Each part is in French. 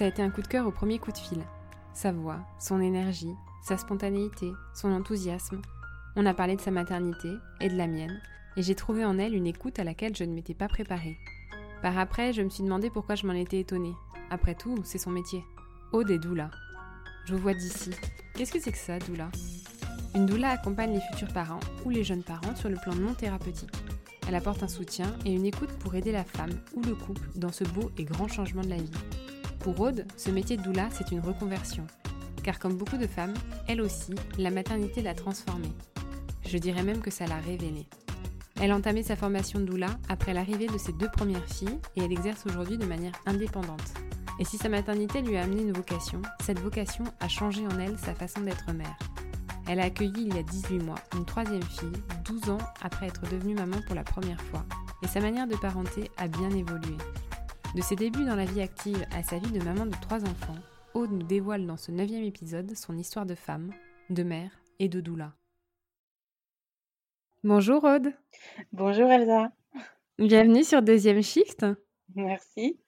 ça a été un coup de cœur au premier coup de fil. Sa voix, son énergie, sa spontanéité, son enthousiasme. On a parlé de sa maternité et de la mienne, et j'ai trouvé en elle une écoute à laquelle je ne m'étais pas préparée. Par après, je me suis demandé pourquoi je m'en étais étonnée. Après tout, c'est son métier. Aude est doula. Je vous vois d'ici. Qu'est-ce que c'est que ça, doula? Une doula accompagne les futurs parents ou les jeunes parents sur le plan non thérapeutique. Elle apporte un soutien et une écoute pour aider la femme ou le couple dans ce beau et grand changement de la vie. Pour Aude, ce métier de doula, c'est une reconversion. Car comme beaucoup de femmes, elle aussi, la maternité l'a transformée. Je dirais même que ça l'a révélée. Elle a entamé sa formation de doula après l'arrivée de ses deux premières filles et elle exerce aujourd'hui de manière indépendante. Et si sa maternité lui a amené une vocation, cette vocation a changé en elle sa façon d'être mère. Elle a accueilli il y a 18 mois une troisième fille, 12 ans après être devenue maman pour la première fois, et sa manière de parenter a bien évolué. De ses débuts dans la vie active à sa vie de maman de trois enfants, Aude nous dévoile dans ce neuvième épisode son histoire de femme, de mère et de doula. Bonjour Aude. Bonjour Elsa. Bienvenue sur Deuxième Shift. Merci.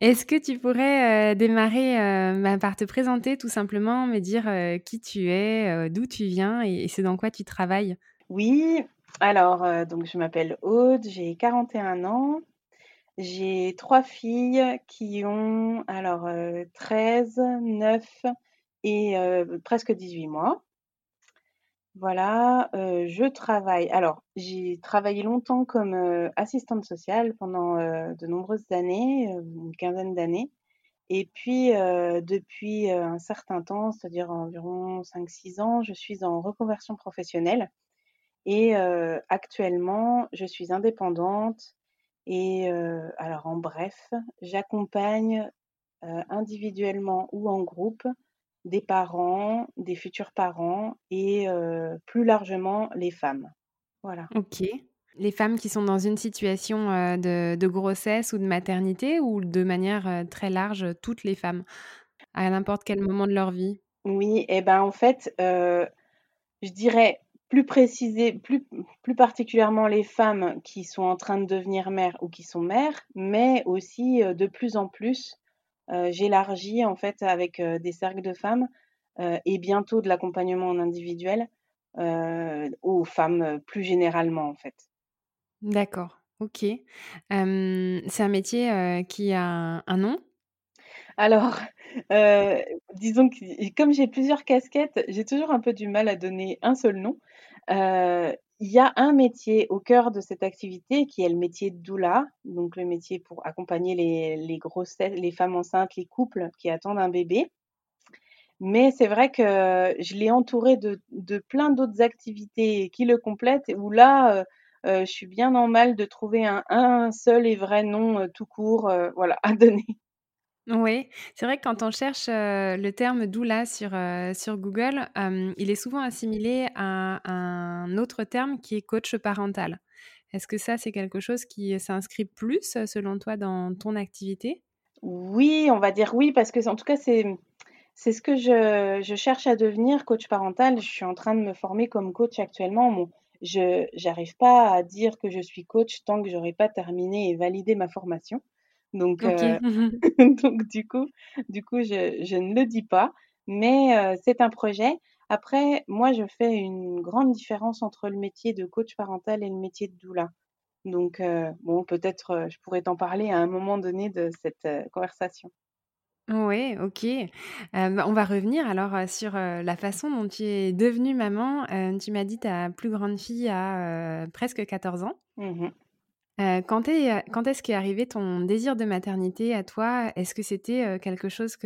Est-ce que tu pourrais euh, démarrer euh, bah, par te présenter tout simplement, me dire euh, qui tu es, d'où tu viens et, et c'est dans quoi tu travailles? Oui, alors donc je m'appelle Aude, j'ai 41 ans. J'ai trois filles qui ont alors 13, 9 et presque 18 mois. Voilà, je travaille. Alors j'ai travaillé longtemps comme, assistante sociale pendant, de nombreuses années, une quinzaine d'années. Et puis, depuis, un certain temps, c'est-à-dire environ 5-6 ans, je suis en reconversion professionnelle. Et actuellement, je suis indépendante et alors en bref, j'accompagne, individuellement ou en groupe des parents, des futurs parents et plus largement les femmes. Voilà. OK. Les femmes qui sont dans une situation, de de grossesse ou de maternité ou de manière, très large, toutes les femmes? À n'importe quel moment de leur vie? Oui et ben, en fait, je dirais plus préciser plus plus particulièrement les femmes qui sont en train de devenir mères ou qui sont mères, mais aussi, de plus en plus, j'élargis en fait avec, des cercles de femmes, et bientôt de l'accompagnement en individuel, aux femmes, plus généralement en fait. D'accord, OK. c'est un métier, qui a un nom? Alors, disons que comme j'ai plusieurs casquettes, j'ai toujours un peu du mal à donner un seul nom. Il y a un métier au cœur de cette activité qui est le métier de doula, donc le métier pour accompagner les grossesses les femmes enceintes, les couples qui attendent un bébé. Mais c'est vrai que je l'ai entouré de plein d'autres activités qui le complètent où là, je suis bien en mal de trouver un un seul et vrai nom, tout court, voilà, à donner. Oui, c'est vrai que quand on cherche, le terme doula sur, Google, il est souvent assimilé à un autre terme qui est coach parental. Est-ce que ça, c'est quelque chose qui s'inscrit plus, selon toi, dans ton activité? Oui, on va dire oui, parce que en tout cas, c'est c'est ce que je cherche à devenir, coach parental. Je suis en train de me former comme coach actuellement. Je j'arrive pas à dire que je suis coach tant que j'aurai pas terminé et validé ma formation. Donc, OK. heu, donc du coup du coup, je je ne le dis pas, mais heu, c'est un projet. Après, moi, je fais une grande différence entre le métier de coach parental et le métier de doula. Donc heu, bon, peut-être, je pourrais t'en parler à un moment donné de cette, conversation. Oui, OK. Bah, on va revenir alors, sur, la façon dont tu es devenue maman. Tu m'as dit ta plus grande fille a, presque 14 ans. Mmh mh. Heu, quand est, heu, quand est-ce qu'est arrivé ton désir de maternité à toi? Est-ce que c'était, heu, quelque chose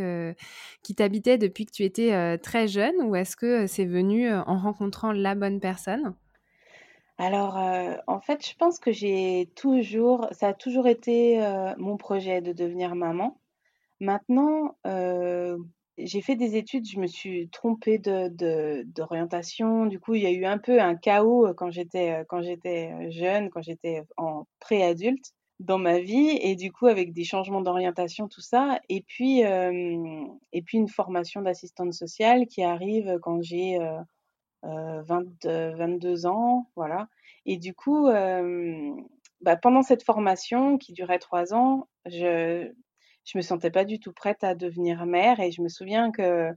qui t'habitait depuis que tu étais, très jeune ou est-ce que, c'est venu, en rencontrant la bonne personne? Alors, en fait, je pense que j'ai toujours ça a toujours été, mon projet de devenir maman. Maintenant, j'ai fait des études, je me suis trompée de de d'orientation. Du coup, il y a eu un peu un chaos, quand j'étais, quand j'étais, jeune, quand j'étais en préadulte dans ma vie et du coup avec des changements d'orientation, tout ça et puis, et puis une formation d'assistante sociale qui arrive quand j'ai, heu heu, 20-22 ans, voilà et du coup, bah, pendant cette formation qui durait 3 ans, je je me sentais pas du tout prête à devenir mère et je me souviens que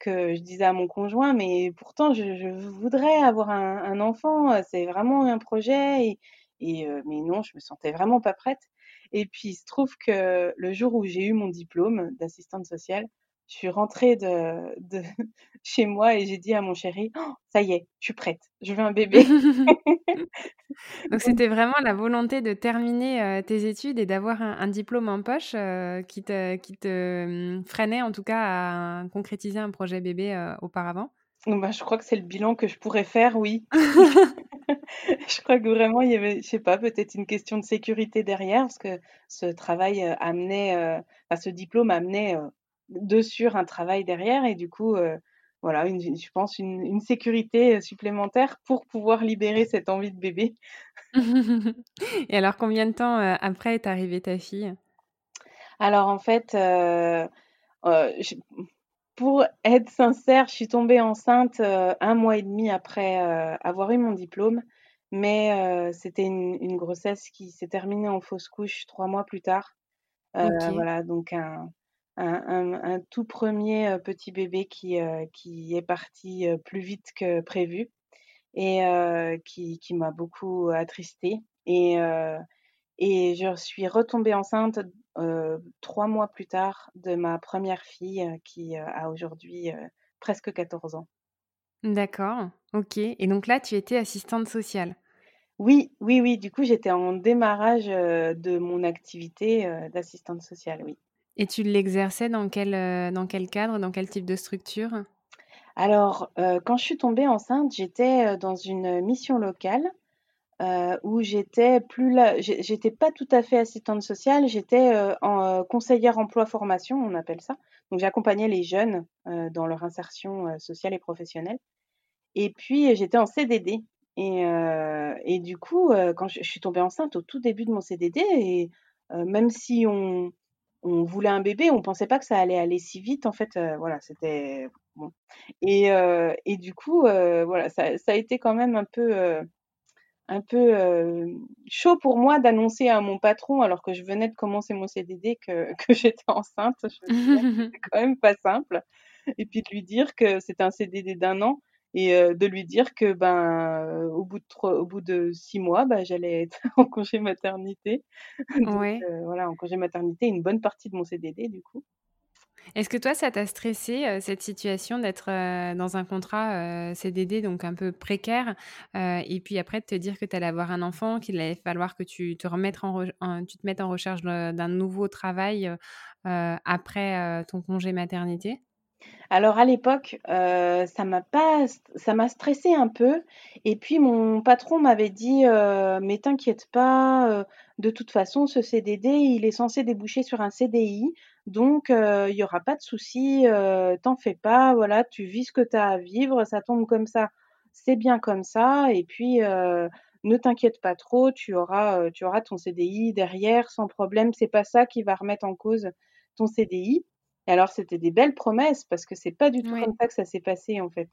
que je disais à mon conjoint: «Mais pourtant je voudrais avoir un enfant, heu, c'est vraiment un projet» et heu, mais non, je me sentais vraiment pas prête. Et puis il se trouve que le jour où j'ai eu mon diplôme d'assistante sociale, je suis rentrée de de chez moi et j'ai dit à mon chéri: «Oh, «Ça y est, je suis prête, je veux un bébé». Donc c'était vraiment la volonté de terminer, heu, tes études et d'avoir un un diplôme en poche, heu, qui te qui te, mmh, freinait en tout cas à concrétiser un projet bébé, heu, auparavant? bah, je crois que c'est le bilan que je pourrais faire, oui. Je crois que vraiment il y avait, je sais pas, peut-être une question de sécurité derrière parce que ce travail, amenait, enfin ce diplôme amenait, de sûr un travail derrière et du coup, heu, voilà une je pense une une sécurité, heu, supplémentaire pour pouvoir libérer cette envie de bébé. Et alors combien de temps, heu, après est arrivée ta fille? Alors en fait, pour être sincère, je suis tombée enceinte, 1 mois et demi après, avoir eu mon diplôme, mais c'était une une grossesse qui s'est terminée en fausse couche 3 mois plus tard. Voilà donc un un un un tout 1er, heu, petit bébé qui, heu, qui est parti, heu, plus vite que prévu et qui qui m'a beaucoup attristée et et je suis retombée enceinte, 3 mois plus tard de ma 1re fille, qui, a aujourd'hui, presque 14 ans. D'accord, OK et donc là, tu étais assistante sociale? Oui, oui, oui, du coup, j'étais en démarrage, de mon activité, d'assistante sociale, oui. Et tu l'exerçais dans quel, heu, dans quel cadre, dans quel type de structure? Alors, heu, quand je suis tombée enceinte, j'étais, dans une mission locale, où j'étais plus là j'é j'étais pas tout à fait assistante sociale, j'étais, en, conseillère emploi formation, on appelle ça. Donc j'accompagnais les jeunes, dans leur insertion, sociale et professionnelle et puis j'étais en CDD et et du coup, quand je je suis tombée enceinte au tout début de mon CDD et même si on on voulait un bébé, on pensait pas que ça allait aller si vite en fait, heu, voilà, c'était bon et heu et du coup, heu, voilà, ça ça a été quand même un peu, un peu, chaud pour moi d'annoncer à mon patron, alors que je venais de commencer mon CDD que que j'étais enceinte. Je me c'était quand même pas simple et puis de lui dire que c'était un CDD d'1 an et de lui dire que, ben, au bout de tro au bout de 6 mois, bah, j'allais être en congé maternité. Donc Ouais. voilà, en congé maternité, une bonne partie de mon CDD, du coup. Est-ce que toi, ça t'a stressé, cette situation d'être, dans un contrat, CDD donc un peu précaire, et puis après de te dire que tu allais avoir un enfant, qu'il allait falloir que tu te remettes en tu te mettes en recherche d'un nouveau travail, après, ton congé maternité? Alors à l'époque, heu, ça m'a pas ça m'a stressée un peu. Et puis mon patron m'avait dit, heu: «Mais t'inquiète pas, heu, de toute façon ce CDD, il est censé déboucher sur un CDI donc il y aura pas de souci, t'en fais pas, voilà, tu vis ce que tu as à vivre, ça tombe comme ça, c'est bien comme ça. Et puis, ne t'inquiète pas trop, tu auras, tu auras ton CDI derrière sans problème, c'est pas ça qui va remettre en cause ton CDI» et alors c'était des belles promesses parce que c'est pas du tout comme Ouais. ça que ça s'est passé en fait.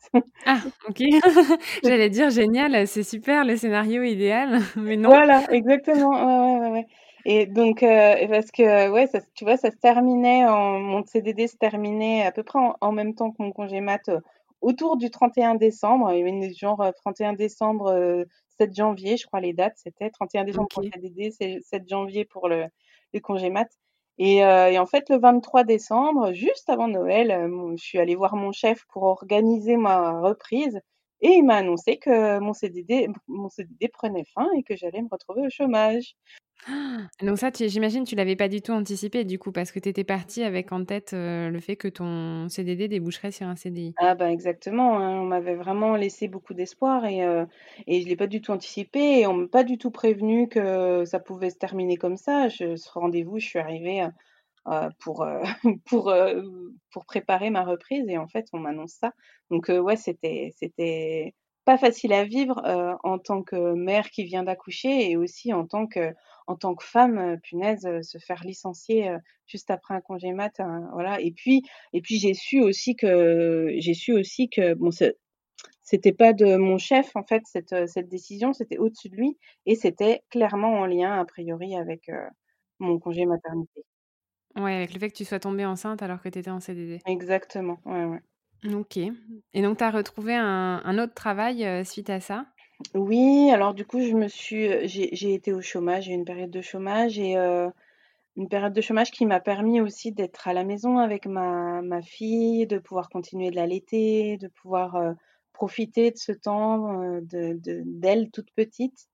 Ah OK. J'allais dire: «Génial, c'est super le scénario idéal», mais non. Voilà, exactement, ouais, ouais, ouais, ouais et donc et parce que, ouais, ça s tu vois, ça se terminait en mon CDD se terminait à peu près en en même temps que mon congé mat, heu, autour du 31 décembre. Il y avait genre, heu, 31 décembre, heu, 7 janvier, je crois les dates, c'était 31 décembre pour le. CDD, c'est 7 janvier pour le le congé mat Et, euh, en fait, le 23 décembre, juste avant Noël, euh, je suis allée voir mon chef pour organiser ma reprise et il m'a annoncé que mon CDD, mon CDD prenait fin et que j'allais me retrouver au chômage. Donc ça, j'imagine, tu l'avais pas du tout anticipé du coup, parce que tu étais partie avec en tête euh, le fait que ton CDD déboucherait sur un CDI. Ah bah exactement, hein, on m'avait vraiment laissé beaucoup d'espoir et, euh, et je l'ai pas du tout anticipé et on m'a pas du tout prévenu que ça pouvait se terminer comme ça. Ce rendez-vous, je suis arrivée euh, pour, pour, pour préparer ma reprise et en fait, on m'annonce ça. Donc ouais, c'était, c'était pas facile à vivre en tant que mère qui vient d'accoucher et aussi en tant que en tant que femme, euh, punaise, euh, se faire licencier euh, juste après un congé mat, hein, voilà. Et puis, et puis j'ai su aussi que j'ai su aussi que bon, c'était pas de mon chef en fait cette, cette décision, c'était au-dessus de lui et c'était clairement en lien a priori avec mon congé maternité. Ouais, avec le fait que tu sois tombée enceinte alors que tu étais en CDD. Exactement, ouais, ouais. OK. Et donc tu as retrouvé un, autre travail suite à ça? Oui, alors du coup, je me suis, j'ai été au chômage, j'ai eu une période de chômage et une période de chômage qui m'a permis aussi d'être à la maison avec ma fille, de pouvoir continuer de l'allaiter, de pouvoir, profiter de ce temps, de de d'elle toute petite.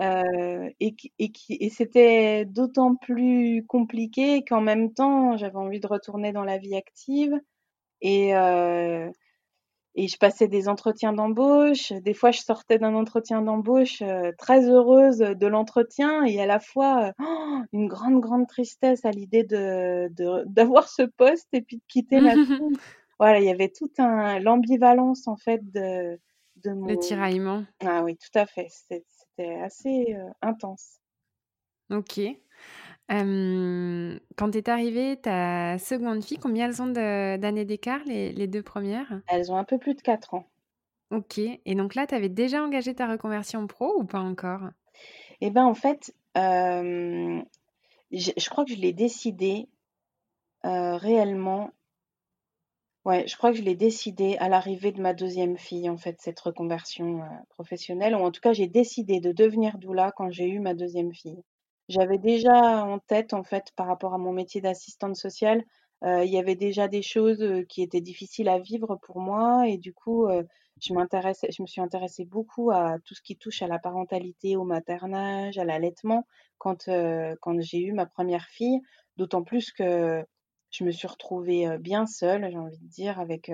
et et et c'était d'autant plus compliqué qu'en même temps, j'avais envie de retourner dans la vie active et et je passais des entretiens d'embauche. Des fois, je sortais d'un entretien d'embauche euh, très heureuse de l'entretien et à la fois euh, une grande, grande tristesse à l'idée de, d'avoir ce poste et puis de quitter fille. Voilà, il y avait toute un, l'ambivalence en fait de, de mon... Le tiraillement. Ah oui, tout à fait. C'était, assez euh, intense. Ok quand tu es arrivée, ta seconde fille, combien elles ont d'années d'écart, les, deux premières? Elles ont un peu plus de 4 ans. Ok. Et donc là, tu avais déjà engagé ta reconversion pro ou pas encore? Eh bien, en fait, je, crois que je l'ai décidé réellement. Ouais, je crois que je l'ai décidé à l'arrivée de ma deuxième fille, en fait, cette reconversion professionnelle. Ou en tout cas, j'ai décidé de devenir doula quand j'ai eu ma deuxième fille. J'avais déjà en tête, en fait, par rapport à mon métier d'assistante sociale, euh, il y avait déjà des choses, qui étaient difficiles à vivre pour moi et du coup, je m'intéressais je me suis intéressée beaucoup à tout ce qui touche à la parentalité, au maternage, à l'allaitement quand, quand j'ai eu ma première fille. D'autant plus que je me suis retrouvée, bien seule, j'ai envie de dire, avec,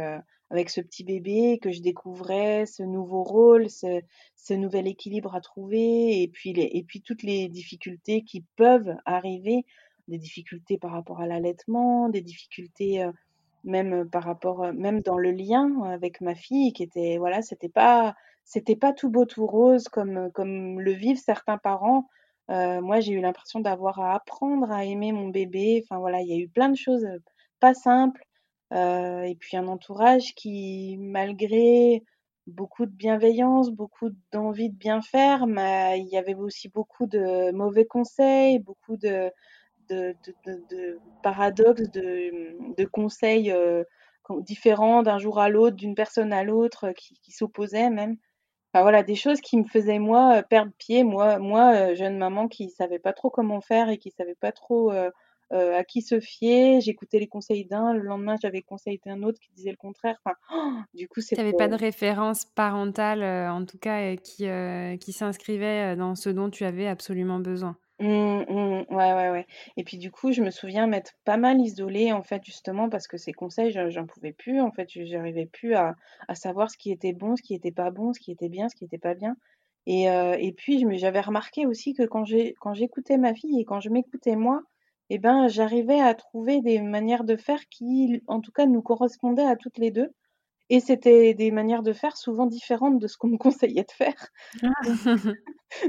avec ce petit bébé que je découvrais, ce nouveau rôle, ce, nouvel équilibre à trouver, et puis, et puis toutes les difficultés qui peuvent arriver, des difficultés par rapport à l'allaitement, des difficultés même par rapport, même dans le lien avec ma fille, qui était, voilà, c'était pas, pas tout beau tout rose comme, comme le vivent certains parents. Euh, moi, j'ai eu l'impression d'avoir à apprendre à aimer mon bébé. Enfin voilà, il y a eu plein de choses pas simples. Euh, et puis un entourage qui, malgré beaucoup de bienveillance, beaucoup d'envie de bien faire, il y avait aussi beaucoup de mauvais conseils, beaucoup de, paradoxes, de, conseils euh, différents d'un jour à l'autre, d'une personne à l'autre, qui s'opposaient même. Enfin voilà, des choses qui me faisaient moi perdre pied, moi, moi euh, jeune maman qui savait pas trop comment faire et qui savait pas trop euh, à qui se fier. J'écoutais les conseils d'un, le lendemain j'avais conseil d'un autre qui disait le contraire. Enfin, du coup, c'est. N'avais pas de référence parentale, euh, en tout cas, euh, qui, qui s'inscrivait dans ce dont tu avais absolument besoin. Mmh, mmh, ouais, ouais, ouais. Et puis du coup, je me souviens m'être pas mal isolée, en fait, justement, parce que ces conseils, j'en pouvais plus. En fait, j'arrivais plus à, savoir ce qui était bon, ce qui était pas bon, ce qui était bien, ce qui était pas bien. Et, et puis, j'avais remarqué aussi que quand j'écoutais ma fille et quand je m'écoutais moi, eh ben, j'arrivais à trouver des manières de faire qui, en tout cas, nous correspondaient à toutes les deux. Et c'était des manières de faire souvent différentes de ce qu'on me conseillait de faire. Ah.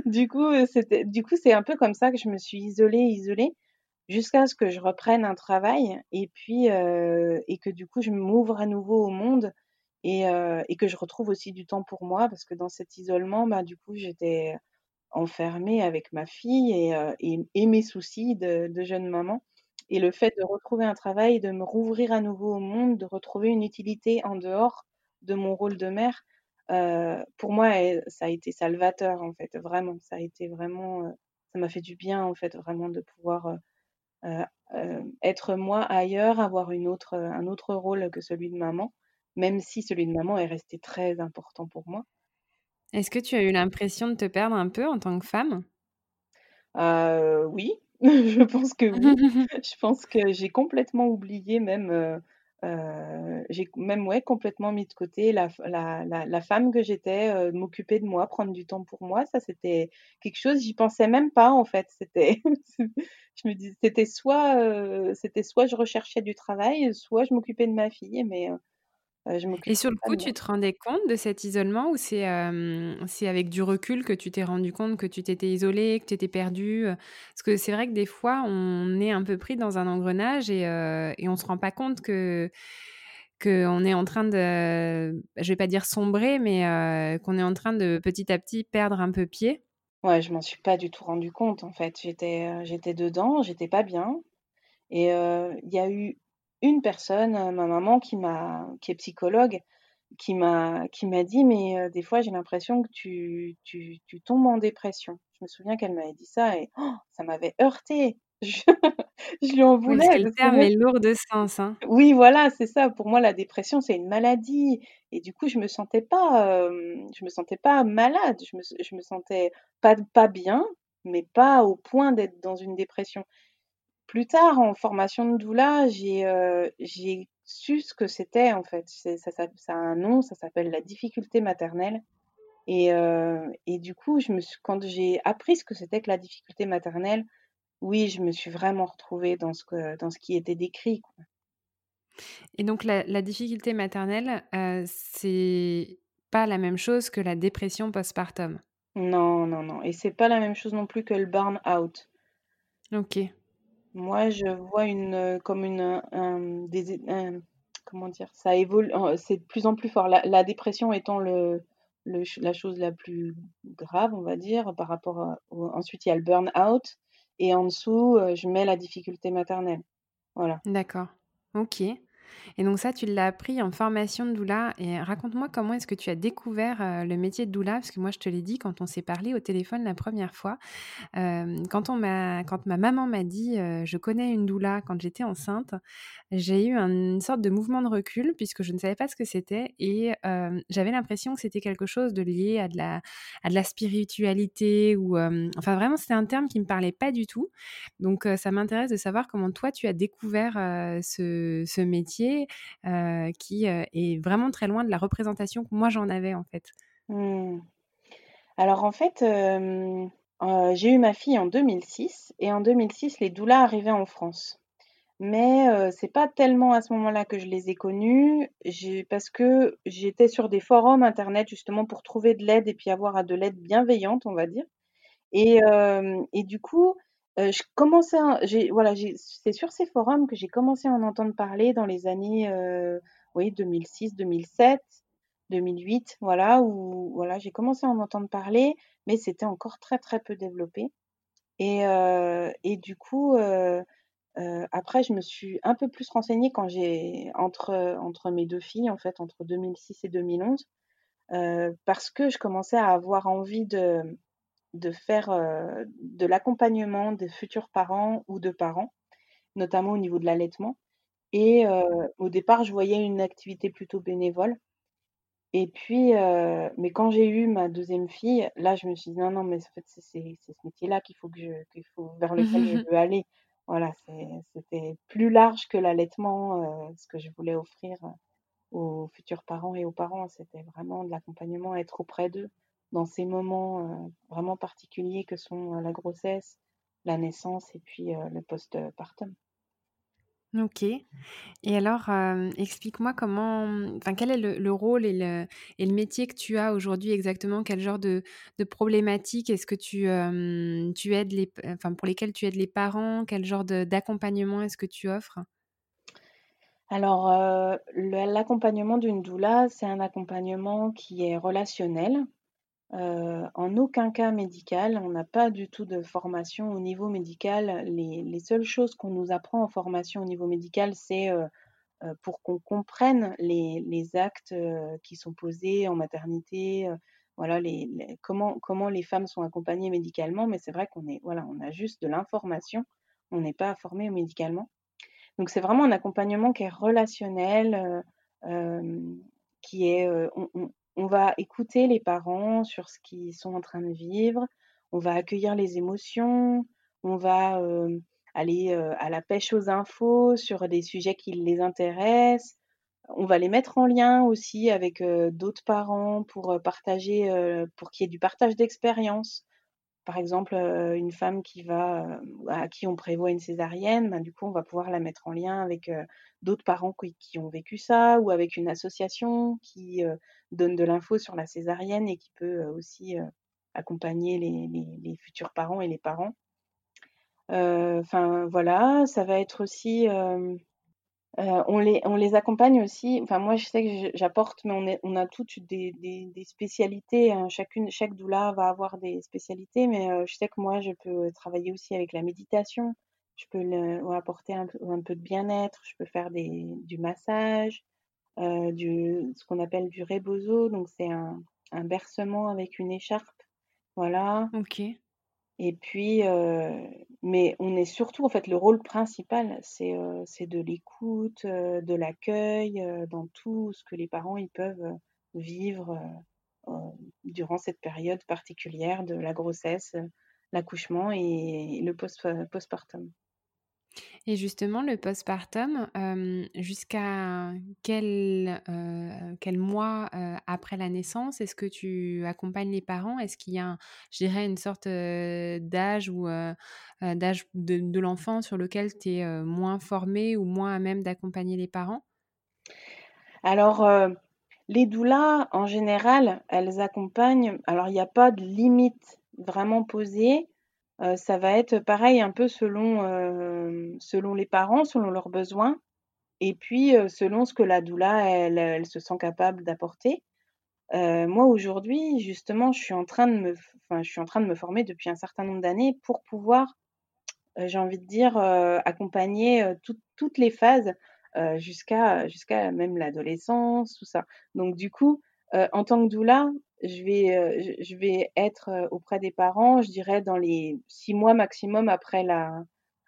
du coup, c'était, du coup, c'est un peu comme ça que je me suis isolée, isolée, jusqu'à ce que je reprenne un travail et puis euh, et que du coup, je m'ouvre à nouveau au monde et, euh, et que je retrouve aussi du temps pour moi parce que dans cet isolement, bah, du coup, j'étais enfermée avec ma fille et, euh, et, mes soucis de, de, jeune maman. Et le fait de retrouver un travail, de me rouvrir à nouveau au monde, de retrouver une utilité en dehors de mon rôle de mère, euh, pour moi, ça a été salvateur en fait, vraiment. Ça a été vraiment, euh, ça m'a fait du bien en fait, vraiment de pouvoir être moi ailleurs, avoir une autre, un autre rôle que celui de maman, même si celui de maman est resté très important pour moi. Est-ce que tu as eu l'impression de te perdre un peu en tant que femme? oui, je pense que oui. Je pense que j'ai complètement oublié même, Heu, j'ai même, ouais, complètement mis de côté la la la la femme que j'étais, heu, m'occuper de moi, prendre du temps pour moi, ça c'était quelque chose j'y pensais même pas en fait. C'était je me dis c'était soit, c'était soit je recherchais du travail, soit je m'occupais de ma fille, mais je Et sur le coup, tu te rendais compte de cet isolement ou c'est, avec du recul que tu t'es rendu compte que tu t'étais isolée, que tu étais perdue, heu? Parce que c'est vrai que des fois, on est un peu pris dans un engrenage et et on se rend pas compte que qu'on est en train de je vais pas dire sombrer, mais qu'on est en train de petit à petit perdre un peu pied. Ouais, je m'en suis pas du tout rendu compte en fait. J'étais, j'étais dedans, j'étais pas bien et il y a eu une personne, heu, ma maman qui m'a qui est psychologue, qui m'a qui m'a dit: «Mais heu, des fois, j'ai l'impression que tu tu tu tombes en dépression». Je me souviens qu'elle m'avait dit ça et oh, ça m'avait heurtée. Je je lui en Oui, voulais que le terme est lourd de sens, hein. oui, voilà, c'est ça. Pour moi, la dépression, c'est une maladie et du coup, je me sentais pas, je me sentais pas malade. Je me je me sentais pas pas bien, mais pas au point d'être dans une dépression. Plus tard, en formation de doula, j'ai, j'ai su ce que c'était, en fait. Ça ça ça a un nom, ça s'appelle la difficulté maternelle et et du coup, je me suis quand j'ai appris ce que c'était que la difficulté maternelle, oui, je me suis vraiment retrouvée dans ce que dans ce qui était décrit, quoi. Et donc la la difficulté maternelle, heu, c'est pas la même chose que la dépression postpartum? Non, non, non et c'est pas la même chose non plus que le burn-out. OK. Moi, je vois une, heu, comme une, un des comment dire? Ça évolue heu, c'est de plus en plus fort. La dépression étant le la chose la plus grave, on va dire, par rapport ensuite il y a le burn-out et en dessous, heu, je mets la difficulté maternelle. Voilà. D'accord. OK. Et donc ça, tu l'as appris en formation de doula et raconte-moi comment est-ce que tu as découvert, heu, le métier de doula? Parce que moi, je te l'ai dit quand on s'est parlé au téléphone la première fois, hem, quand m'a quand ma maman m'a dit, heu: «Je connais une doula» quand j'étais enceinte, j'ai eu un une sorte de mouvement de recul puisque je ne savais pas ce que c'était et j'avais l'impression que c'était quelque chose de lié à de la à de la spiritualité ou enfin vraiment c'était un terme qui me parlait pas du tout. Donc ça m'intéresse de savoir comment toi tu as découvert, ce ce métier, qui, est vraiment très loin de la représentation que moi j'en avais en fait. Mmh. Alors en fait, j'ai eu ma fille en 2006 et en 2006, les doulas arrivaient en France. Mais heu, c'est pas tellement à ce moment-là que je les ai connus. Parce que j'étais sur des forums internet justement pour trouver de l'aide et puis avoir de l'aide bienveillante, on va dire et et du coup, heu, je commençais voilà, c'est sur ces forums que j'ai commencé à en entendre parler dans les années, heu, oui 2006-2007, 2008, voilà, où voilà, j'ai commencé à en entendre parler, mais c'était encore très, très peu développé. Et heu et du coup, après je me suis un peu plus renseignée quand j'ai entre, entre mes 2 filles en fait, entre 2006 et 2011, heu, parce que je commençais à avoir envie de de faire, heu, de l'accompagnement des futurs parents ou de parents, notamment au niveau de l'allaitement et heu, au départ je voyais une activité plutôt bénévole et puis, heu, mais quand j'ai eu ma deuxième fille, là, je me suis dit: «Non, non, mais en fait, c'est ce métier-là qu'il faut que je faut vers lequel je veux aller». Voilà, c'était plus large que l'allaitement, ce que je voulais offrir, aux futurs parents et aux parents. C'était vraiment de l'accompagnement, être auprès d'eux dans ces moments, heu, vraiment particuliers que sont, heu, la grossesse, la naissance et puis, heu, le postpartum. OK. Et alors, explique-moi comment, enfin, quel est le le rôle et le et le métier que tu as aujourd'hui exactement? Quel genre de de problématiques? Est-ce que tu, tu aides les enfin, pour lesquelles tu aides les parents? Quel genre d'accompagnement est-ce que tu offres? Alors, l'accompagnement d'une doula, c'est un accompagnement qui est relationnel. Heu, en aucun cas médical. On n'a pas du tout de formation au niveau médical. Les les seules choses qu'on nous apprend en formation au niveau médical, c'est, heu heu, pour qu'on comprenne les actes, qui sont posés en maternité, voilà comment les femmes sont accompagnées médicalement. Mais c'est vrai qu'on est voilà, on a juste de l'information. On n'est pas formé médicalement. Donc c'est vraiment un accompagnement qui est relationnel, qui est, va écouter les parents sur ce qu'ils sont en train de vivre, on va accueillir les émotions, on va aller à la pêche aux infos sur des sujets qui les intéressent. On va les mettre en lien aussi avec d'autres parents pour partager, pour qu'il y ait du partage d'expérience. Par exemple, une femme qui va, à qui on prévoit une césarienne, ben, du coup, on va pouvoir la mettre en lien avec d'autres parents qui, ont vécu ça ou avec une association qui donne de l'info sur la césarienne et qui peut aussi accompagner les, futurs parents et les parents. Enfin, voilà, ça va être aussi euh, on, les, on les accompagne aussi. Enfin, moi, je sais que j'apporte, mais on, a toutes des, des, spécialités. Hein. Chacune, chaque doula va avoir des spécialités, mais euh, je sais que moi, je peux travailler aussi avec la méditation. Je peux apporter un, un, peu de bien-être. Je peux faire des, du massage, euh, du, ce qu'on appelle du rebozo. Donc, c'est un, un bercement avec une écharpe. Voilà. Ok. Et puis, mais on est surtout, en fait, le rôle principal, c'est c'est de l'écoute, de l'accueil, dans tout ce que les parents ils peuvent vivre durant cette période particulière de la grossesse, l'accouchement et le post postpartum. Et justement, le postpartum, jusqu'à quel, quel mois après la naissance est-ce que tu accompagnes les parents? Est-ce qu'il y a, je dirais, une sorte d'âge ou d'âge de, de l'enfant sur lequel tu es moins formé ou moins à même d'accompagner les parents? Alors, les doulas, en général, elles accompagnent. Alors, il n'y a pas de limite vraiment posée ça va être pareil un peu selon, selon les parents, selon leurs besoins et puis, selon ce que la doula, elle se sent capable d'apporter. moi aujourd'hui, justement, je suis en train de me je suis en train de me former depuis un certain nombre d'années pour pouvoir, j'ai envie de dire, accompagner, toutes les phases, jusqu'à jusqu'à même l'adolescence, tout ça. Donc du coup, en tant que doula, je vais, euh, je vais être euh, auprès des parents, je dirais dans les six mois maximum après la,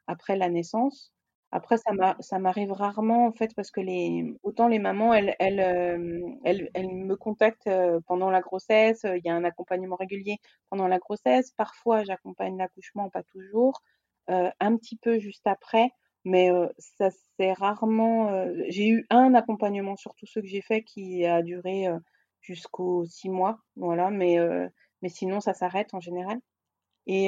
après la naissance. Après, ça m'arrive rarement, en fait, parce que les, autant les mamans, elles, elles, euh, elles, elles me contactent pendant la grossesse, il y a un accompagnement régulier pendant la grossesse. Parfois, j'accompagne l'accouchement, pas toujours. un petit peu juste après, mais ça c'est rarement. j'ai eu un accompagnement sur tous ceux que j'ai fait qui a duré jusqu'aux six mois, voilà, mais, mais sinon ça s'arrête en général. Et,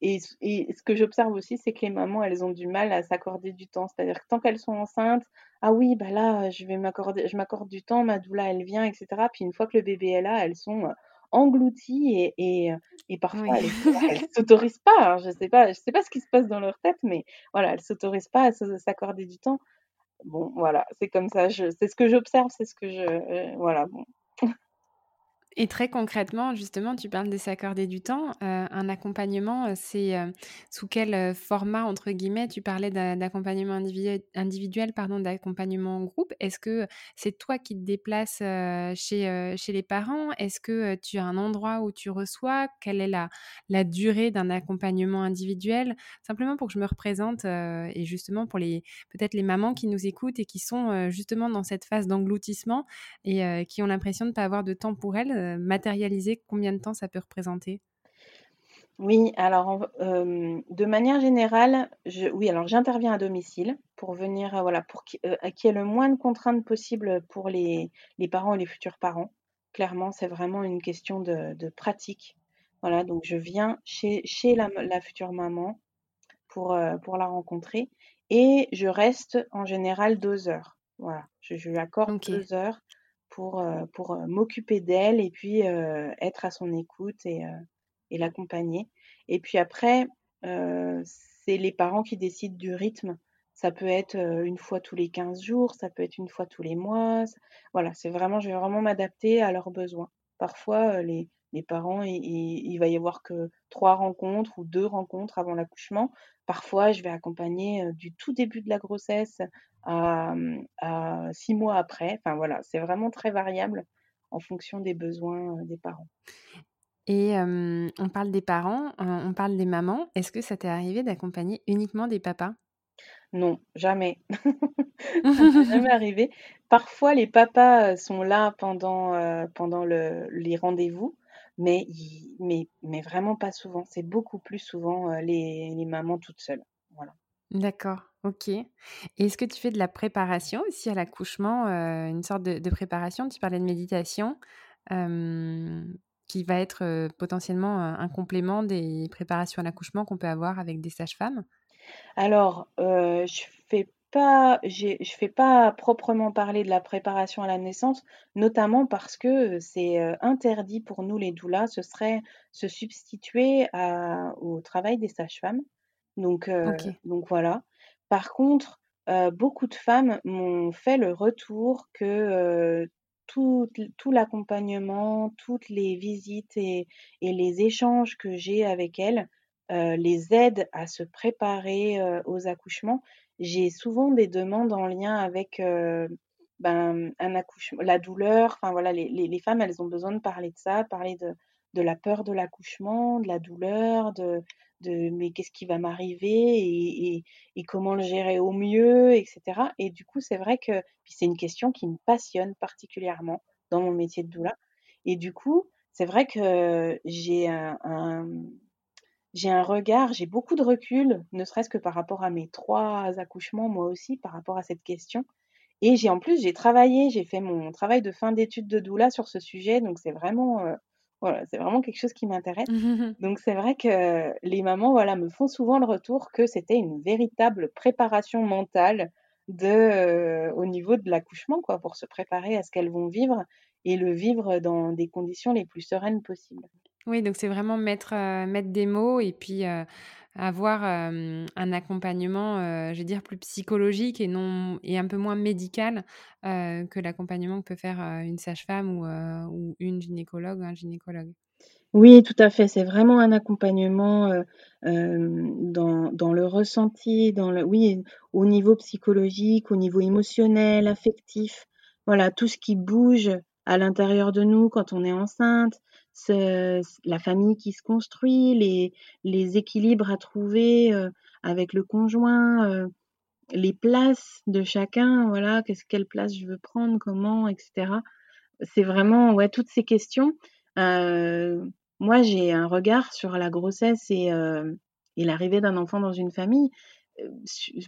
et, ce que j'observe aussi, c'est que les mamans, elles ont du mal à s'accorder du temps. C'est-à-dire que tant qu'elles sont enceintes, ah oui, bah là, je vais m'accorder, je m'accorde du temps, ma doula, elle vient, etc. Puis une fois que le bébé est là, elles sont englouties et, et, et parfois elles, elles s'autorisent pas. Hein, je sais pas, je sais pas ce qui se passe dans leur tête, mais voilà, elles s'autorisent pas à s'accorder du temps. Bon, voilà, c'est comme ça. C'est ce que j'observe, c'est ce que je. Euh, voilà, bon. Et très concrètement, justement, tu parles de s'accorder du temps. Euh, un accompagnement, euh, c'est euh, sous quel format, entre guillemets, tu parlais d'accompagnement individuel, pardon, d'accompagnement en groupe. Est-ce que c'est toi qui te déplaces chez, chez les parents? Est-ce que tu as un endroit où tu reçois? Quelle est la, la durée d'un accompagnement individuel? Simplement pour que je me représente et justement pour les peut-être les mamans qui nous écoutent et qui sont justement dans cette phase d'engloutissement et qui ont l'impression de ne pas avoir de temps pour elles euh, matérialiser, combien de temps ça peut représenter? Oui, alors de manière générale, je, oui, alors j'interviens à domicile pour venir, euh, voilà, pour euh, qu'il y ait le moins de contraintes possible pour les, les parents et les futurs parents. Clairement, c'est vraiment une question de, de, pratique. Voilà, donc je viens chez, chez la, la future maman pour, pour la rencontrer et je reste en général deux heures. Voilà, je, je lui accorde deux heures pour, pour m'occuper d'elle et puis être à son écoute et, et l'accompagner. Et puis après, c'est les parents qui décident du rythme. Ça peut être une fois tous les 15 jours, ça peut être une fois tous les mois. Voilà, c'est vraiment, je vais vraiment m'adapter à leurs besoins. Parfois, les, les parents, il, il, va y avoir que trois rencontres ou deux rencontres avant l'accouchement. Parfois, je vais accompagner du tout début de la grossesse à, six mois après. Enfin voilà, c'est vraiment très variable en fonction des besoins des parents. Et on parle des parents, on parle des mamans. Est-ce que ça t'est arrivé d'accompagner uniquement des papas? Non, jamais. Ça m'est jamais arrivé. Parfois, les papas, sont là pendant, pendant le les rendez-vous, mais mais mais vraiment pas souvent. C'est beaucoup plus souvent, les les mamans toutes seules. Voilà. D'accord, OK. Et est-ce que tu fais de la préparation aussi à l'accouchement, une sorte de de préparation? Tu parlais de méditation, qui va être, potentiellement, un complément des préparations à l'accouchement qu'on peut avoir avec des sages-femmes? Alors, je fais pas j'ai je fais pas proprement parler de la préparation à la naissance, notamment parce que, c'est, heu, interdit pour nous les doulas. Ce serait se substituer à au travail des sages-femmes. Donc OK. donc voilà. Par contre, heu, beaucoup de femmes m'ont fait le retour que, l tout l'accompagnement, toutes les visites et et les échanges que j'ai avec elles, les aident à se préparer, heu, aux accouchements. J'ai souvent des demandes en lien avec, heu, ben, un accouchem la douleur, enfin voilà, les femmes, elles ont besoin de parler de ça, parler de la peur de l'accouchement, de la douleur, de «Mais qu'est-ce qui va m'arriver et comment le gérer au mieux?» et cetera et du coup, c'est vrai que c'est une question qui me passionne particulièrement dans mon métier de doula et du coup, c'est vrai que j'ai un j'ai un regard, j'ai beaucoup de recul, ne serait-ce que par rapport à mes 3 accouchements, moi aussi, par rapport à cette question et j'ai en plus, j'ai travaillé, j'ai fait mon travail de fin d'études de doula sur ce sujet, donc c'est vraiment, heu, voilà, c'est vraiment quelque chose qui m'intéresse. Donc c'est vrai que les mamans, voilà, me font souvent le retour que c'était une véritable préparation mentale de, heu, au niveau de l'accouchement, quoi, pour se préparer à ce qu'elles vont vivre et le vivre dans des conditions les plus sereines possibles. Oui, donc c'est vraiment mettre, heu, mettre des mots et puis, heu, avoir, hem, un accompagnement, je vais dire plus psychologique et non et un peu moins médical, que l'accompagnement que peut faire, une sage-femme ou, ou une gynécologue ou un gynécologue. Oui, tout à fait, c'est vraiment un accompagnement, dans dans le ressenti, dans le oui, au niveau psychologique, au niveau émotionnel, affectif. Voilà, tout ce qui bouge à l'intérieur de nous quand on est enceinte, la famille qui se construit, les équilibres à trouver, heu, avec le conjoint, heu, les places de chacun, voilà, qu'est-ce quelle place je veux prendre, comment et cetera. C'est vraiment, ouais, toutes ces questions. Heu, moi, j'ai un regard sur la grossesse et l'arrivée d'un enfant dans une famille,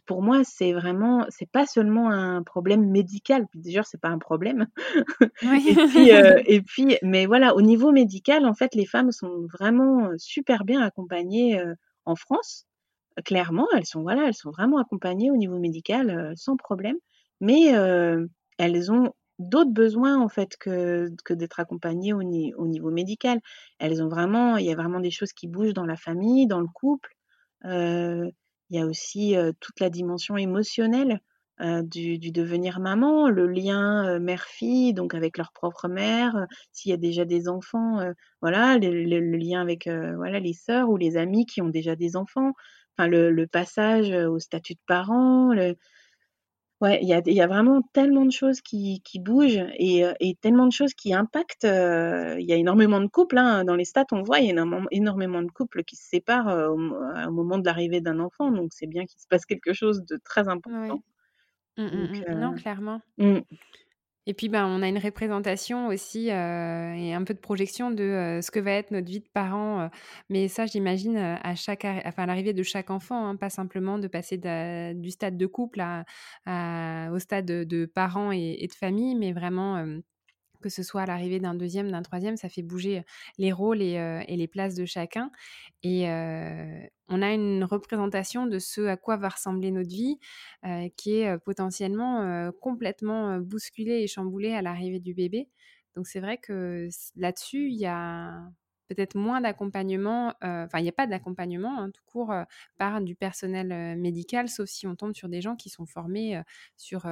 pour moi, c'est vraiment c'est pas seulement un problème médical, puis d'ailleurs, c'est pas un problème et puis, Oui. et puis mais voilà, au niveau médical, en fait, les femmes sont vraiment, heu, super bien accompagnées, heu, en France. Clairement, elles sont, voilà, elles sont vraiment accompagnées au niveau médical, heu, sans problème. Mais, heu, elles ont d'autres besoins, en fait, que que d'être accompagnées au ni au niveau médical. Elles ont vraiment il y a vraiment des choses qui bougent dans la famille, dans le couple. Heu, il y a aussi, toute la dimension émotionnelle, du devenir maman, le lien, mère-fille, donc avec leur propre mère, s'il y a déjà des enfants, voilà, le lien avec, voilà, les sœurs ou les amies qui ont déjà des enfants. Enfin, le le passage, au statut de parent, ouais, il y a des il y a vraiment tellement de choses qui qui bougent et heu et tellement de choses qui impactent, heu, il y a énormément de couples, hein, dans les stats, on voit, il y a énormément énormément de couples qui se séparent, heu, au au moment de l'arrivée d'un enfant, donc c'est bien qu'il se passe quelque chose de très important. Mmh, Donc mmh mh. Non, clairement. mmh. Et puis, ben, on a une représentation aussi, heu et un peu de projection de, heu, ce que va être notre vie de parents, heu, mais ça, j'imagine, à chaque enfin, à l'arrivée de chaque enfant, hein, pas simplement de passer du stade de couple à au stade de parents et de famille, mais vraiment, que ce soit à l'arrivée d'un deuxième, d'un troisième, ça fait bouger, heu, les rôles et heu et les places de chacun et heu, on a une représentation de ce à quoi va ressembler notre vie, qui est, potentiellement, complètement, bousculée et chamboulée à l'arrivée du bébé. Donc c'est vrai que là-dessus, il y a peut-être moins d'accompagnement, enfin, il y a pas d'accompagnement, hein, tout court, par du personnel, médical, sauf si on tombe sur des gens qui sont formés, sur,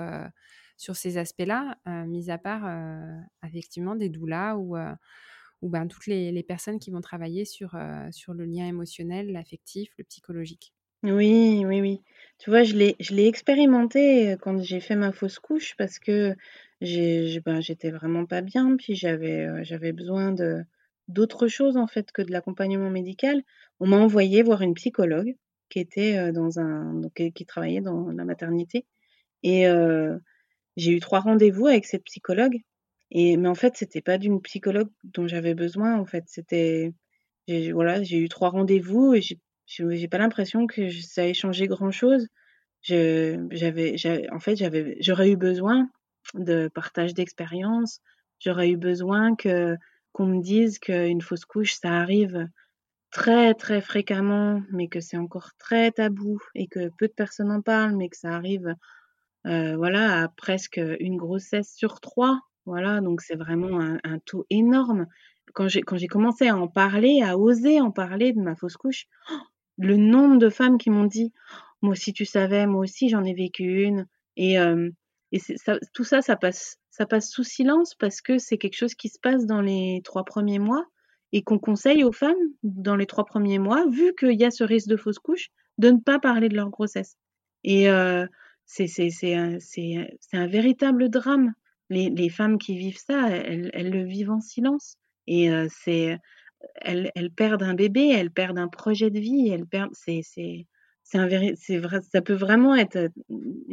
sur ces aspects-là, heu, mis à part, heu, effectivement des doulas ou, heu, ou ben, toutes les personnes qui vont travailler sur, sur le lien émotionnel, l'affectif, le psychologique. Oui, oui, oui. Tu vois, je l'ai expérimenté, quand j'ai fait ma fausse couche parce que ben, j'étais vraiment pas bien, puis j'avais, j'avais besoin de d'autres choses en fait que de l'accompagnement médical, on m'a envoyé voir une psychologue qui était, dans un donc qui travaillait dans la maternité et j'ai eu trois rendez-vous avec cette psychologue et mais en fait, c'était pas d'une psychologue dont j'avais besoin, en fait. C'était voilà, j'ai eu trois rendez-vous et j'ai pas l'impression que ça ait changé grand-chose. Je j'avais en fait, j'aurais eu besoin de partage d'expérience, j'aurais eu besoin que qu'on me dise qu'une fausse couche, ça arrive très, très fréquemment, mais que c'est encore très tabou et que peu de personnes en parlent, mais que ça arrive, voilà, à presque une grossesse sur trois. Voilà, donc c'est vraiment un, taux énorme. Quand j'ai commencé à en parler, à oser en parler de ma fausse couche, le nombre de femmes qui m'ont dit: «Moi aussi tu savais, moi aussi j'en ai vécu une» et et ça tout ça, ça passe ça passe sous silence parce que c'est quelque chose qui se passe dans les trois premiers mois et qu'on conseille aux femmes dans les trois premiers mois, vu qu'il y a ce risque de fausse couche, de ne pas parler de leur grossesse et c'est c'est un un véritable drame les, femmes qui vivent ça, elles, le vivent en silence. Et c'est, elles, perdent un bébé, elles perdent un projet de vie, elles perdent. C'est, un vrai, ça peut vraiment être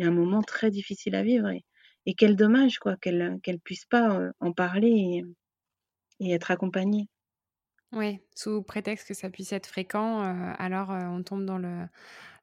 un moment très difficile à vivre. Et, quel dommage, quoi, qu'elles ne puissent pas en parler et, être accompagnées. Oui, sous prétexte que ça puisse être fréquent, alors on tombe dans le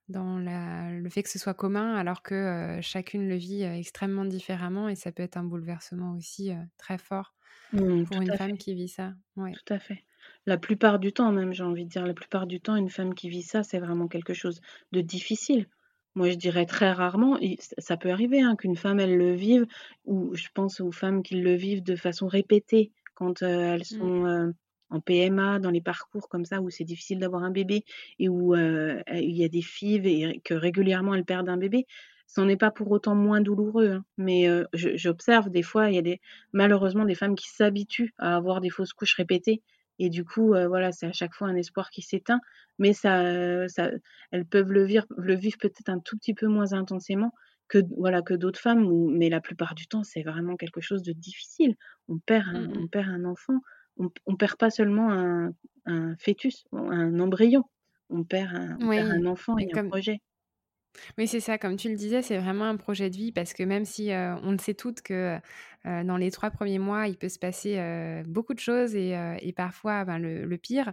dans le fait que ce soit commun alors que chacune le vit extrêmement différemment et ça peut être un bouleversement aussi très fort mmh, pour une femme qui vit ça. Ouais. Tout à fait. La plupart du temps même, j'ai envie de dire, la plupart du temps, une femme qui vit ça, c'est vraiment quelque chose de difficile. Moi, je dirais très rarement, ça peut arriver hein, qu'une femme, elle le vive, ou je pense aux femmes qui le vivent de façon répétée quand elles mmh. En PMA, dans les parcours comme ça où c'est difficile d'avoir un bébé et où il y a des filles et que régulièrement elles perdent un bébé, ce n'est pas pour autant moins douloureux. Hein. Mais j'observe des fois, il y a des, malheureusement des femmes qui s'habituent à avoir des fausses couches répétées. Et du coup, voilà, c'est à chaque fois un espoir qui s'éteint. Mais ça, ça, elles peuvent le vivre, le vivre peut-être un tout petit peu moins intensément que voilà que d'autres femmes. mais la plupart du temps, c'est vraiment quelque chose de difficile. On perd un, mmh on perd un enfant on, ne perd pas seulement un, fœtus, un embryon, on perd un, enfant et un projet. Oui, c'est ça, comme tu le disais, c'est vraiment un projet de vie parce que même si euh, on le sait toutes que euh, dans les trois premiers mois, il peut se passer euh, beaucoup de choses et, parfois ben, le, pire,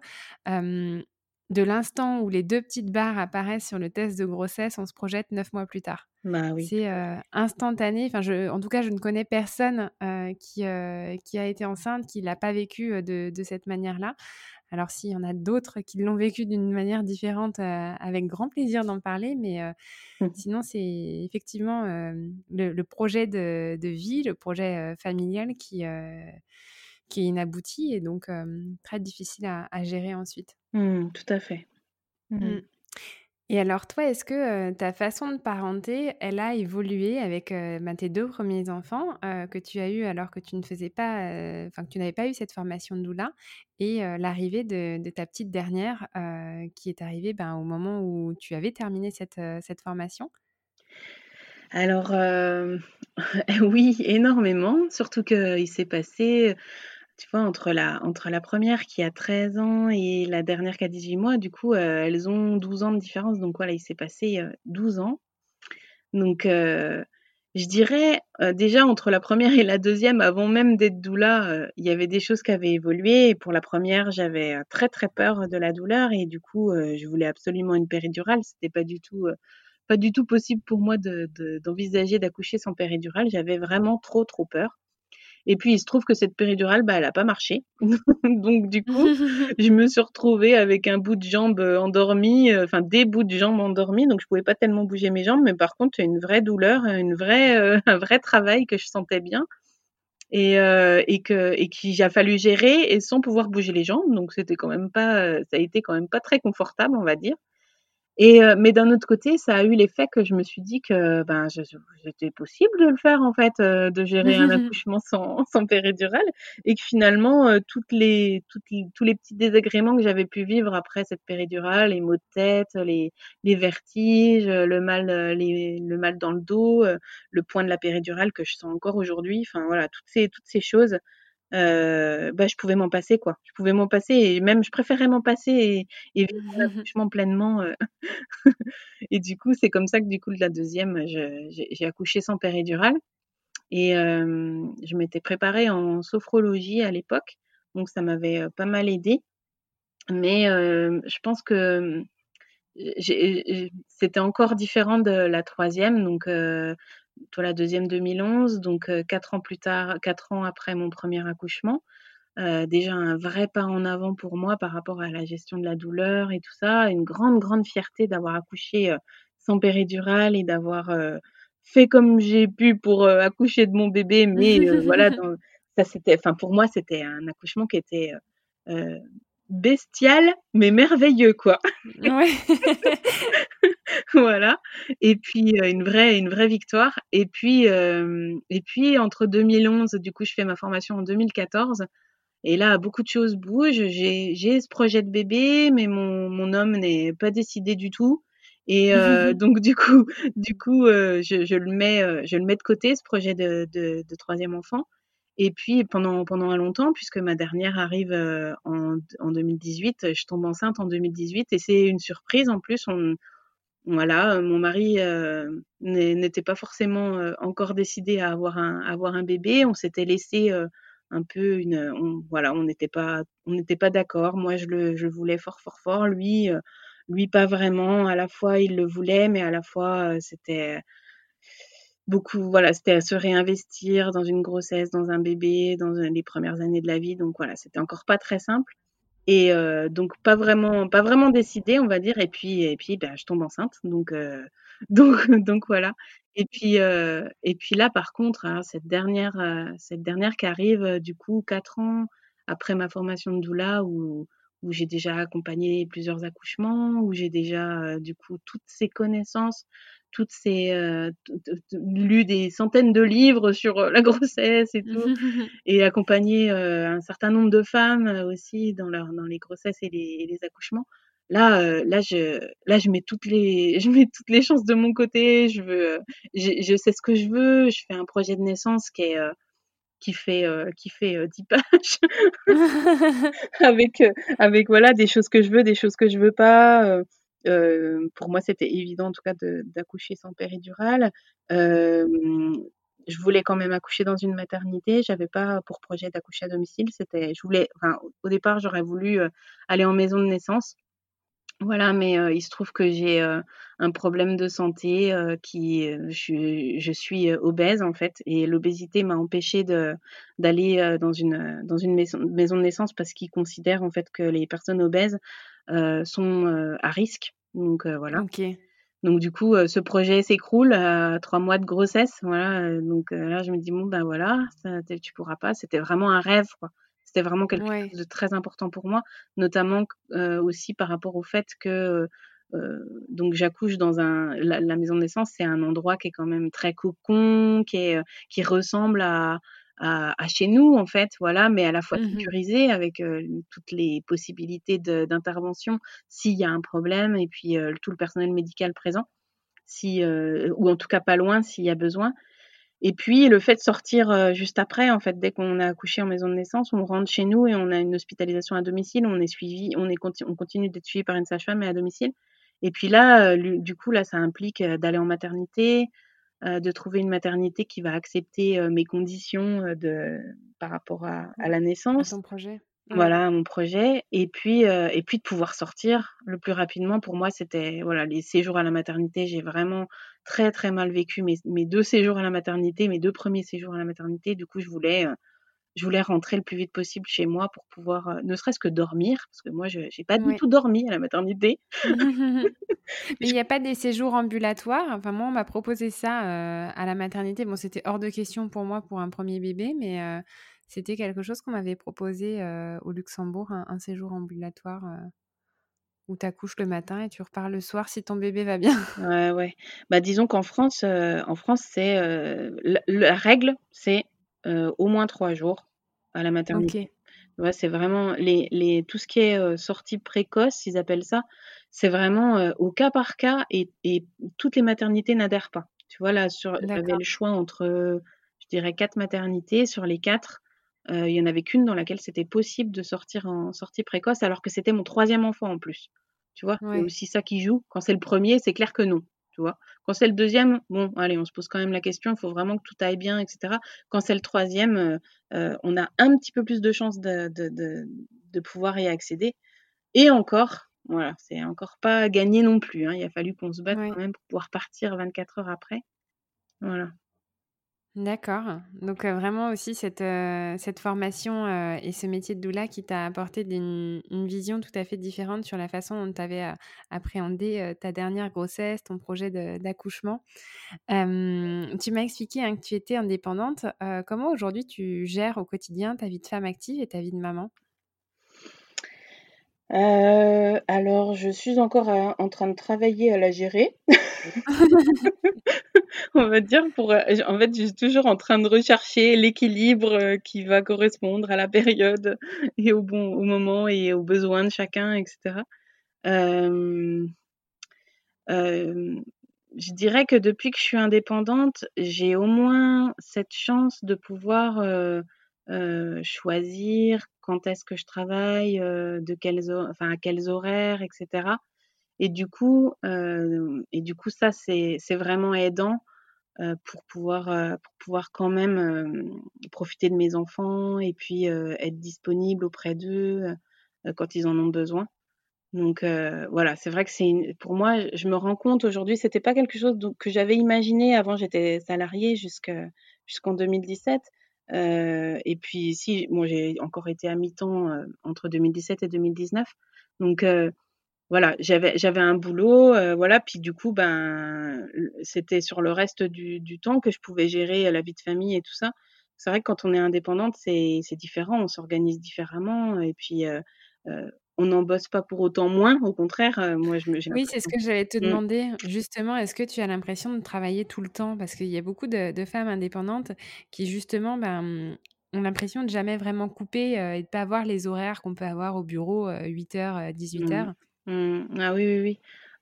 de l'instant où les deux petites barres apparaissent sur le test de grossesse, on se projette neuf mois plus tard. Bah oui. C'est instantané. Enfin, je, en tout cas, je ne connais personne qui, qui a été enceinte qui l'a pas vécu de, de cette manière-là. Alors, s'il y en a d'autres qui l'ont vécu d'une manière différente, avec grand plaisir d'en parler. Mais mmh. sinon, c'est effectivement le, projet de, de, vie, le projet familial qui, qui est inabouti et donc très difficile à, gérer ensuite. Mmh, tout à fait. Mmh. Et alors toi, est-ce que ta façon de parenter, elle a évolué avec ben, tes deux premiers enfants que tu as eus alors que tu ne faisais pas, enfin que tu n'avais pas eu cette formation de doula et l'arrivée de, ta petite dernière qui est arrivée ben, au moment où tu avais terminé cette, cette formation? Alors oui, énormément, surtout qu'il s'est passé tu vois, entre la, entre la première qui a 13 ans et la dernière qui a 18 mois, du coup, euh, elles ont 12 ans de différence. Donc voilà, il s'est passé 12 euh, ans. Donc, euh, je dirais, déjà, entre la première et la deuxième, avant même d'être doula, il y avait des choses qui avaient évolué. Pour la première, j'avais très, très peur de la douleur. Et du coup, je voulais absolument une péridurale. C'était pas du pas du tout possible pour moi d'envisager d'accoucher sans péridurale. J'avais vraiment trop, trop peur. Et puis, il se trouve que cette péridurale, bah, elle n'a pas marché. Donc, du coup, je me suis retrouvée avec un bout de jambe euh, endormi, euh, enfin, des bouts de jambes endormis. Donc, je pouvais pas tellement bouger mes jambes. Mais par contre, une vraie douleur, une vraie, euh, un vrai travail que je sentais bien. Et, et que et qu'il a fallu gérer et sans pouvoir bouger les jambes donc c'était quand même pas ça a été quand même pas très confortable on va dire et mais d'un autre côté, ça a eu l'effet que je me suis dit que ben, c'était possible de le faire en fait, de gérer un accouchement sans, sans péridurale, et que finalement toutes les, toutes tous les petits désagréments que j'avais pu vivre après cette péridurale, les maux de tête, les, les vertiges, le mal, les, le mal dans le dos, le point de la péridurale que je sens encore aujourd'hui, enfin voilà, toutes ces, toutes ces choses bah, je pouvais m'en passer, quoi. Je pouvais m'en passer et même je préférais m'en passer et, et vivre l'accouchement pleinement. et du coup, c'est comme ça que du coup, de la deuxième, j'ai accouché sans péridurale. Et je m'étais préparée en sophrologie à l'époque, donc ça m'avait pas mal aidé. Mais je pense que c'était encore différent de la troisième, donc toi la deuxième 2011, donc quatre ans plus tard, quatre ans après mon premier accouchement. déjà un vrai pas en avant pour moi par rapport à la gestion de la douleur et tout ça, une grande grande fierté d'avoir accouché sans péridurale et d'avoir fait comme j'ai pu pour accoucher de mon bébé, mais voilà, ça c'était, enfin pour moi c'était un accouchement qui était bestial mais merveilleux quoi. Ouais. voilà. Et puis une vraie une vraie victoire. Et puis et puis entre 2011, du coup, je fais ma formation en 2014. Et là, beaucoup de choses bougent. J'ai j'ai ce projet de bébé, mais mon mon homme n'est pas décidé du tout. Et donc du coup du coup je, je le mets je le mets de côté ce projet de de, de troisième enfant. Et puis pendant pendant longtemps, puisque ma dernière arrive euh, en, en 2018, je tombe enceinte en 2018 et c'est une surprise en plus. Voilà, mon mari euh, n'était pas forcément euh, encore décidé à avoir un avoir un bébé. On s'était laissé un peu une, voilà, on n'était pas on n'était pas d'accord. Moi, je le je voulais fort fort fort. Lui lui pas vraiment. À la fois il le voulait, mais à la fois c'était beaucoup, voilà, c'était à se réinvestir dans une grossesse, dans un bébé, dans les premières années de la vie. Donc voilà, c'était encore pas très simple. Et euh, donc pas vraiment, pas vraiment décidé, on va dire. Et puis, et puis, ben, je tombe enceinte. Donc, euh, donc, donc voilà. Et puis, euh, et puis là, par contre, hein, cette dernière, cette dernière qui arrive, du coup, quatre ans après ma formation de doula, où où j'ai déjà accompagné plusieurs accouchements, où j'ai déjà du coup toutes ces connaissances toutes ces euh, lu des centaines de livres sur la grossesse et tout et accompagné euh, un certain nombre de femmes aussi dans leur dans les grossesses et les, les accouchements. Là là je là je mets toutes les je mets toutes les chances de mon côté je veux je, je sais ce que je veux je fais un projet de naissance qui est qui fait qui fait 10 pages avec avec voilà des choses que je veux des choses que je veux pas euh, pour moi, c'était évident, en tout cas, d'accoucher sans péridurale. Euh, je voulais quand même accoucher dans une maternité. J'avais pas pour projet d'accoucher à domicile. C'était, je voulais, enfin, au départ, j'aurais voulu aller en maison de naissance. Voilà, mais il se trouve que j'ai un problème de santé qui, je, je, suis obèse en fait, et l'obésité m'a empêché de d'aller dans une dans une maison, maison de naissance parce qu'ils considèrent en fait que les personnes obèses sont à risque. Donc voilà. Donc du coup, ce projet s'écroule à trois mois de grossesse. Voilà. Donc là, je me dis bon ben voilà, ça, tu pourras pas. C'était vraiment un rêve, quoi. C'était vraiment quelque chose de très important pour moi, notamment aussi par rapport au fait que donc j'accouche dans un la, maison de naissance, c'est un endroit qui est quand même très cocon, qui est qui ressemble à à, chez nous en fait, voilà, mais à la fois mmh sécurisé avec toutes les possibilités d'intervention s'il y a un problème et puis tout le personnel médical présent, si ou en tout cas pas loin s'il y a besoin. Et puis le fait de sortir juste après, en fait, dès qu'on a accouché en maison de naissance, on rentre chez nous et on a une hospitalisation à domicile, on est suivi, on est on continue d'être suivi par une sage-femme mais à domicile. Et puis là, du coup, là, ça implique d'aller en maternité, euh, de trouver une maternité qui va accepter euh, mes conditions euh, de, par rapport à, à la naissance. À ton projet. Voilà, mon projet. Et puis, et puis de pouvoir sortir le plus rapidement. Pour moi, c'était voilà, les séjours à la maternité. J'ai vraiment très, très mal vécu mes, mes, deux séjours à la maternité, mes deux premiers séjours à la maternité. Du coup, je voulais je voulais rentrer le plus vite possible chez moi pour pouvoir, euh, ne serait-ce que dormir, parce que moi, je n'ai pas du tout dormi à la maternité. Mais il n'y a pas des séjours ambulatoires? Enfin, moi, on m'a proposé ça euh, à la maternité. Bon, c'était hors de question pour moi pour un premier bébé, mais euh, c'était quelque chose qu'on m'avait proposé au Luxembourg, un, séjour ambulatoire où tu accouches le matin et tu repars le soir si ton bébé va bien. Ouais, ouais. Bah, disons qu'en France, en France, c'est la, règle, c'est au moins trois jours à la maternité. Ouais, c'est vraiment les, les, tout ce qui est sortie précoce, ils appellent ça, c'est vraiment au cas par cas et, et toutes les maternités n'adhèrent pas. Tu vois, là, sur, j'avais le choix entre, je dirais, quatre maternités. Sur les quatre, il y en avait qu'une dans laquelle c'était possible de sortir en sortie précoce, alors que c'était mon troisième enfant en plus. Tu vois, c'est aussi ça qui joue. Quand c'est le premier, c'est clair que non. Tu vois, quand c'est le deuxième, bon, allez, on se pose quand même la question. Il faut vraiment que tout aille bien, etc. Quand c'est le troisième, on a un petit peu plus de chances de, de, de, pouvoir y accéder. Et encore, voilà, c'est encore pas gagné non plus. Hein. Il a fallu qu'on se batte quand même pour pouvoir partir 24 heures après. Voilà. D'accord. Donc, vraiment aussi cette, cette formation, et ce métier de doula qui t'a apporté une vision tout à fait différente sur la façon dont tu avais, appréhendé, ta dernière grossesse, ton projet d'accouchement. tu m'as expliqué, hein, que tu étais indépendante. comment aujourd'hui tu gères au quotidien ta vie de femme active et ta vie de maman? Alors je suis encore, en train de travailler à la gérer. On va dire pour, euh, en fait, je suis toujours en train de rechercher l'équilibre euh, qui va correspondre à la période et au bon au moment et aux besoins de chacun, etc. Euh, je dirais que depuis que je suis indépendante, j'ai au moins cette chance de pouvoir choisir quand est-ce que je travaille, de quels, à quels horaires, etc. Et du coup, et du coup, ça c'est c'est vraiment aidant pour pouvoir pour pouvoir quand même profiter de mes enfants et puis être disponible auprès d'eux quand ils en ont besoin. Donc voilà, c'est vrai que c'est pour moi, je me rends compte aujourd'hui, c'était pas quelque chose que j'avais imaginé avant. J'étais salariée jusqu'en 2017. Et puis si, moi j'ai encore été à mi-temps entre 2017 et 2019. Donc voilà, j'avais j'avais un boulot, euh, voilà, puis du coup, ben, c'était sur le reste du, du, temps que je pouvais gérer la vie de famille et tout ça. C'est vrai que quand on est indépendante, c'est différent, on s'organise différemment, et puis euh, euh, on n'en bosse pas pour autant moins, au contraire, moi je me Oui, c'est ce que j'allais te mmh. demander, justement, est-ce que tu as l'impression de travailler tout le temps? Parce qu'il y a beaucoup de, de, femmes indépendantes qui, justement, ben, ont l'impression de jamais vraiment couper et de pas avoir les horaires qu'on peut avoir au bureau, 8h, 18h. Mmh. Ah oui, oui,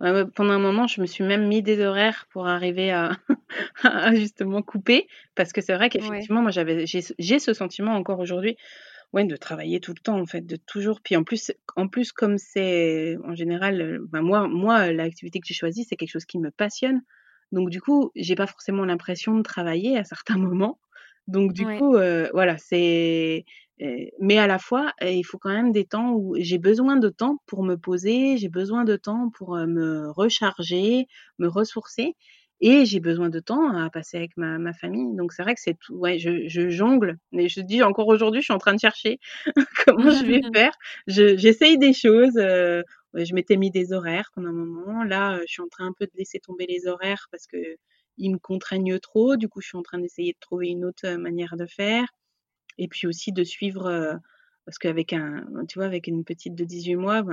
oui. pendant un moment, je me suis même mis des horaires pour arriver à à justement couper parce que c'est vrai qu'effectivement, moi, j'avais j'ai ce sentiment encore aujourd'hui, ouais, de travailler tout le temps, en fait, de toujours puis en plus en plus comme c'est en général, ben, moi moi, l'activité que j'ai choisie, c'est quelque chose qui me passionne. Donc du coup, j'ai pas forcément l'impression de travailler à certains moments. Donc du coup, voilà, c'est mais à la fois, il faut quand même des temps où j'ai besoin de temps pour me poser, j'ai besoin de temps pour me recharger, me ressourcer et j'ai besoin de temps à passer avec ma, ma famille. Donc c'est vrai que c'est tout. Ouais, je, je, jongle. Mais je dis encore aujourd'hui, je suis en train de chercher comment je vais faire. J'essaye des choses. je m'étais mis des horaires pendant un moment. Là, je suis en train un peu de laisser tomber les horaires parce que ils me contraignent trop. Du coup, je suis en train d'essayer de trouver une autre manière de faire et puis aussi de suivre parce qu'avec un tu vois avec une petite de 18 mois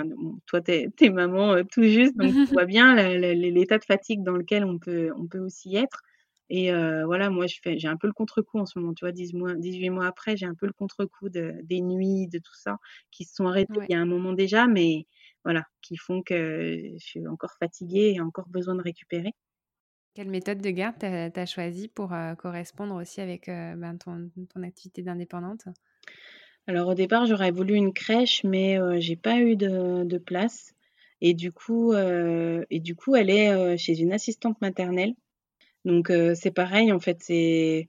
toi t'es es maman tout juste donc tu vois bien l'état de fatigue dans lequel on peut on peut aussi être. Et voilà moi je fais j'ai un peu le contre-coup en ce moment tu vois 18 mois 18 mois après j'ai un peu le contre-coup de, des nuits de tout ça qui se sont arrêtées il y a un moment déjà mais voilà qui font que je suis encore fatiguée et encore besoin de récupérer. Quelle méthode de garde tu as, choisi pour correspondre aussi avec ben, ton, activité d'indépendante? Alors au départ, j'aurais voulu une crèche, mais j'ai pas eu de, place. Et du coup, et du coup, elle est chez une assistante maternelle. Donc c'est pareil, en fait, c'est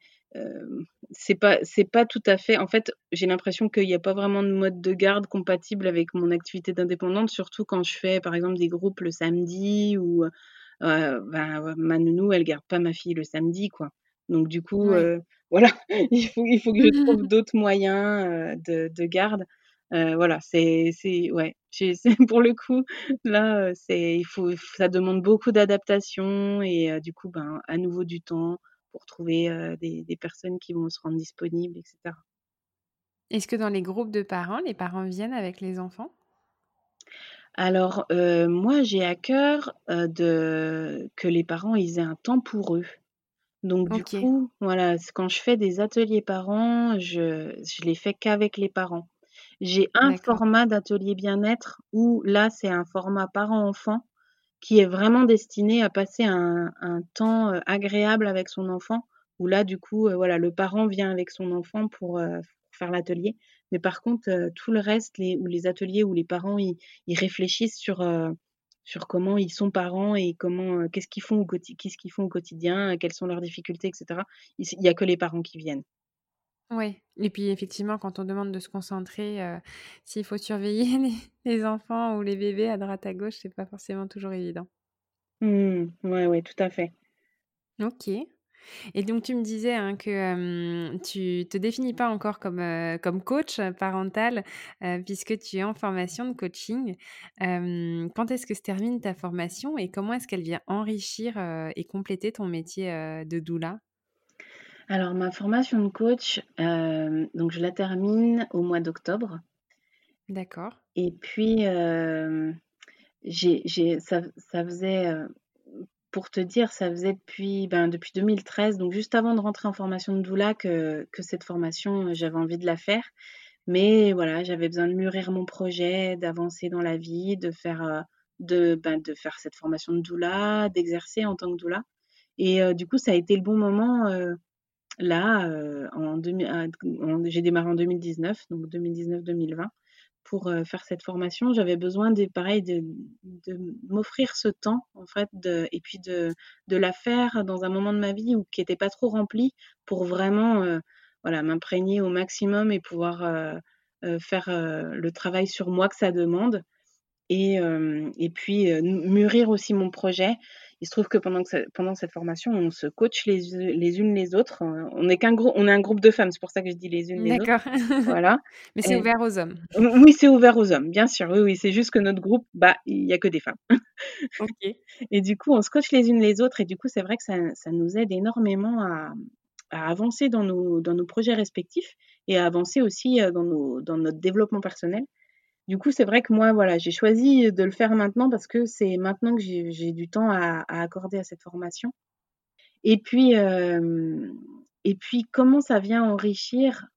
pas pas tout à fait. En fait, j'ai l'impression qu'il n'y a pas vraiment de mode de garde compatible avec mon activité d'indépendante, surtout quand je fais par exemple des groupes le samedi ou ben, ma nounou, elle garde pas ma fille le samedi, quoi. Donc du coup, voilà, il faut il faut que je trouve d'autres moyens de, de, garde. voilà, c'est ouais, pour le coup là, c'est il faut ça demande beaucoup d'adaptation et du coup, ben à nouveau du temps pour trouver des, des personnes qui vont se rendre disponibles, etc. Est-ce que dans les groupes de parents, les parents viennent avec les enfants? Alors, moi, j'ai à cœur, de que les parents, ils aient un temps pour eux. Donc du coup, voilà, quand je fais des ateliers parents, je je les fais qu'avec les parents. J'ai un format d'atelier bien-être où là, c'est un format parent-enfant qui est vraiment destiné à passer un un temps, agréable avec son enfant, où là, du coup, voilà, le parent vient avec son enfant pour, faire l'atelier. Mais par contre, tout le reste, les, ou les ateliers où les parents ils, réfléchissent sur sur comment ils sont parents et comment qu'est-ce qu'ils font au qu'est-ce qu'ils font au quotidien, quelles sont leurs difficultés, etc. Il n'y a que les parents qui viennent. Oui, et puis effectivement, quand on demande de se concentrer, s'il faut surveiller les, enfants ou les bébés à droite à gauche, c'est pas forcément toujours évident. Mmh, ouais, tout à fait. Ok. Et donc tu me disais hein, que tu te définis pas encore comme, comme coach parental puisque tu es en formation de coaching. quand est-ce que se termine ta formation et comment est-ce qu'elle vient enrichir et compléter ton métier de doula? Alors ma formation de coach, donc je la termine au mois d'octobre. D'accord. Et puis j'ai, ça, ça faisait pour te dire, ça faisait depuis, ben, depuis 2013, donc juste avant de rentrer en formation de doula, que, que cette formation, euh, j'avais envie de la faire. Mais voilà, j'avais besoin de mûrir mon projet, d'avancer dans la vie, de faire, euh, de, ben, de faire cette formation de doula, d'exercer en tant que doula. Et euh, du coup, ça a été le bon moment. là, j'ai démarré en 2019, donc 2019-2020 pour faire cette formation, j'avais besoin de, pareil, de, m'offrir ce temps, en fait, et puis de, la faire dans un moment de ma vie où, qui n'était pas trop rempli pour vraiment voilà, m'imprégner au maximum et pouvoir faire le travail sur moi que ça demande. Et, et puis mûrir aussi mon projet il se trouve que pendant, que pendant cette formation, on se coach les, les unes les autres. On est qu'un groupe, on est un groupe de femmes, c'est pour ça que je dis les unes les autres. D'accord. Voilà. Mais c'est ouvert aux hommes. Oui, c'est ouvert aux hommes, bien sûr. Oui, oui, c'est juste que notre groupe, bah, il y a que des femmes. ok. Et du coup, on se coach les unes les autres, et du coup, c'est vrai que ça, ça, nous aide énormément à, à avancer dans nos, dans nos projets respectifs et à avancer aussi dans, nos, dans notre développement personnel. Du coup, c'est vrai que moi, voilà, j'ai choisi de le faire maintenant parce que c'est maintenant que j'ai du temps à, accorder à cette formation. Et puis, euh, et puis, comment ça vient enrichir?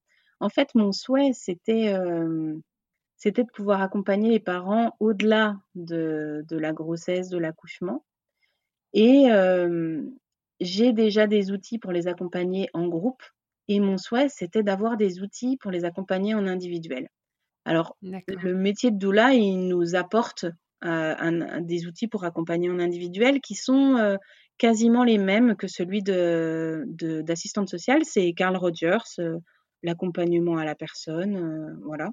En fait, mon souhait, c'était euh, de pouvoir accompagner les parents au-delà de, de, la grossesse, de l'accouchement. Et euh, j'ai déjà des outils pour les accompagner en groupe. Et mon souhait, c'était d'avoir des outils pour les accompagner en individuel. Alors, le métier de doula, il nous apporte euh, des outils pour accompagner en individuel qui sont euh, quasiment les mêmes que celui d'assistante sociale. C'est Carl Rogers, euh, l'accompagnement à la personne, voilà.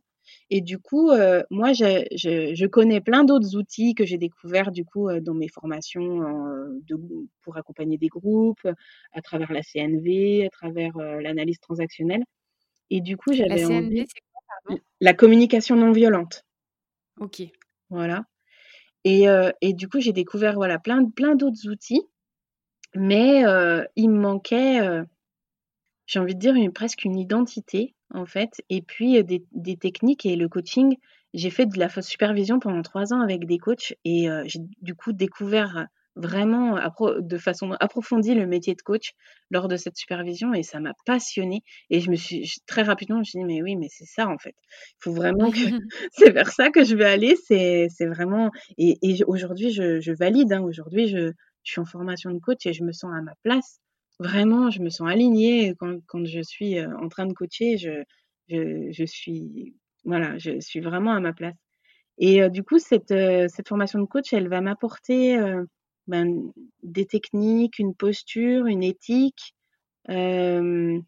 Et du coup, moi, je, connais plein d'autres outils que j'ai découverts du coup dans mes formations pour accompagner des groupes, à travers la CNV, à travers l'analyse transactionnelle. Et du coup, j'avais envie la communication non violente. Ok. Voilà. Et, euh, et du coup, j'ai découvert voilà, plein, plein d'autres outils, mais euh, il me manquait, euh, j'ai envie de dire, une, presque une identité, en fait, et puis des, des techniques et le coaching. J'ai fait de la supervision pendant trois ans avec des coachs et j'ai du coup découvert vraiment de façon approfondie le métier de coach lors de cette supervision et ça m'a passionnée. Et je me suis très rapidement, je me suis dit, mais oui, mais c'est ça en fait. Il faut vraiment que c'est vers ça que je vais aller. C'est, vraiment. Et, aujourd'hui, je, valide. Hein. Aujourd'hui, je, suis en formation de coach et je me sens à ma place. Vraiment, je me sens alignée quand, je suis en train de coacher. Je, je, suis, voilà, je suis vraiment à ma place. Et du coup, cette, cette formation de coach, elle va m'apporter ben, des techniques, une posture, une éthique euh,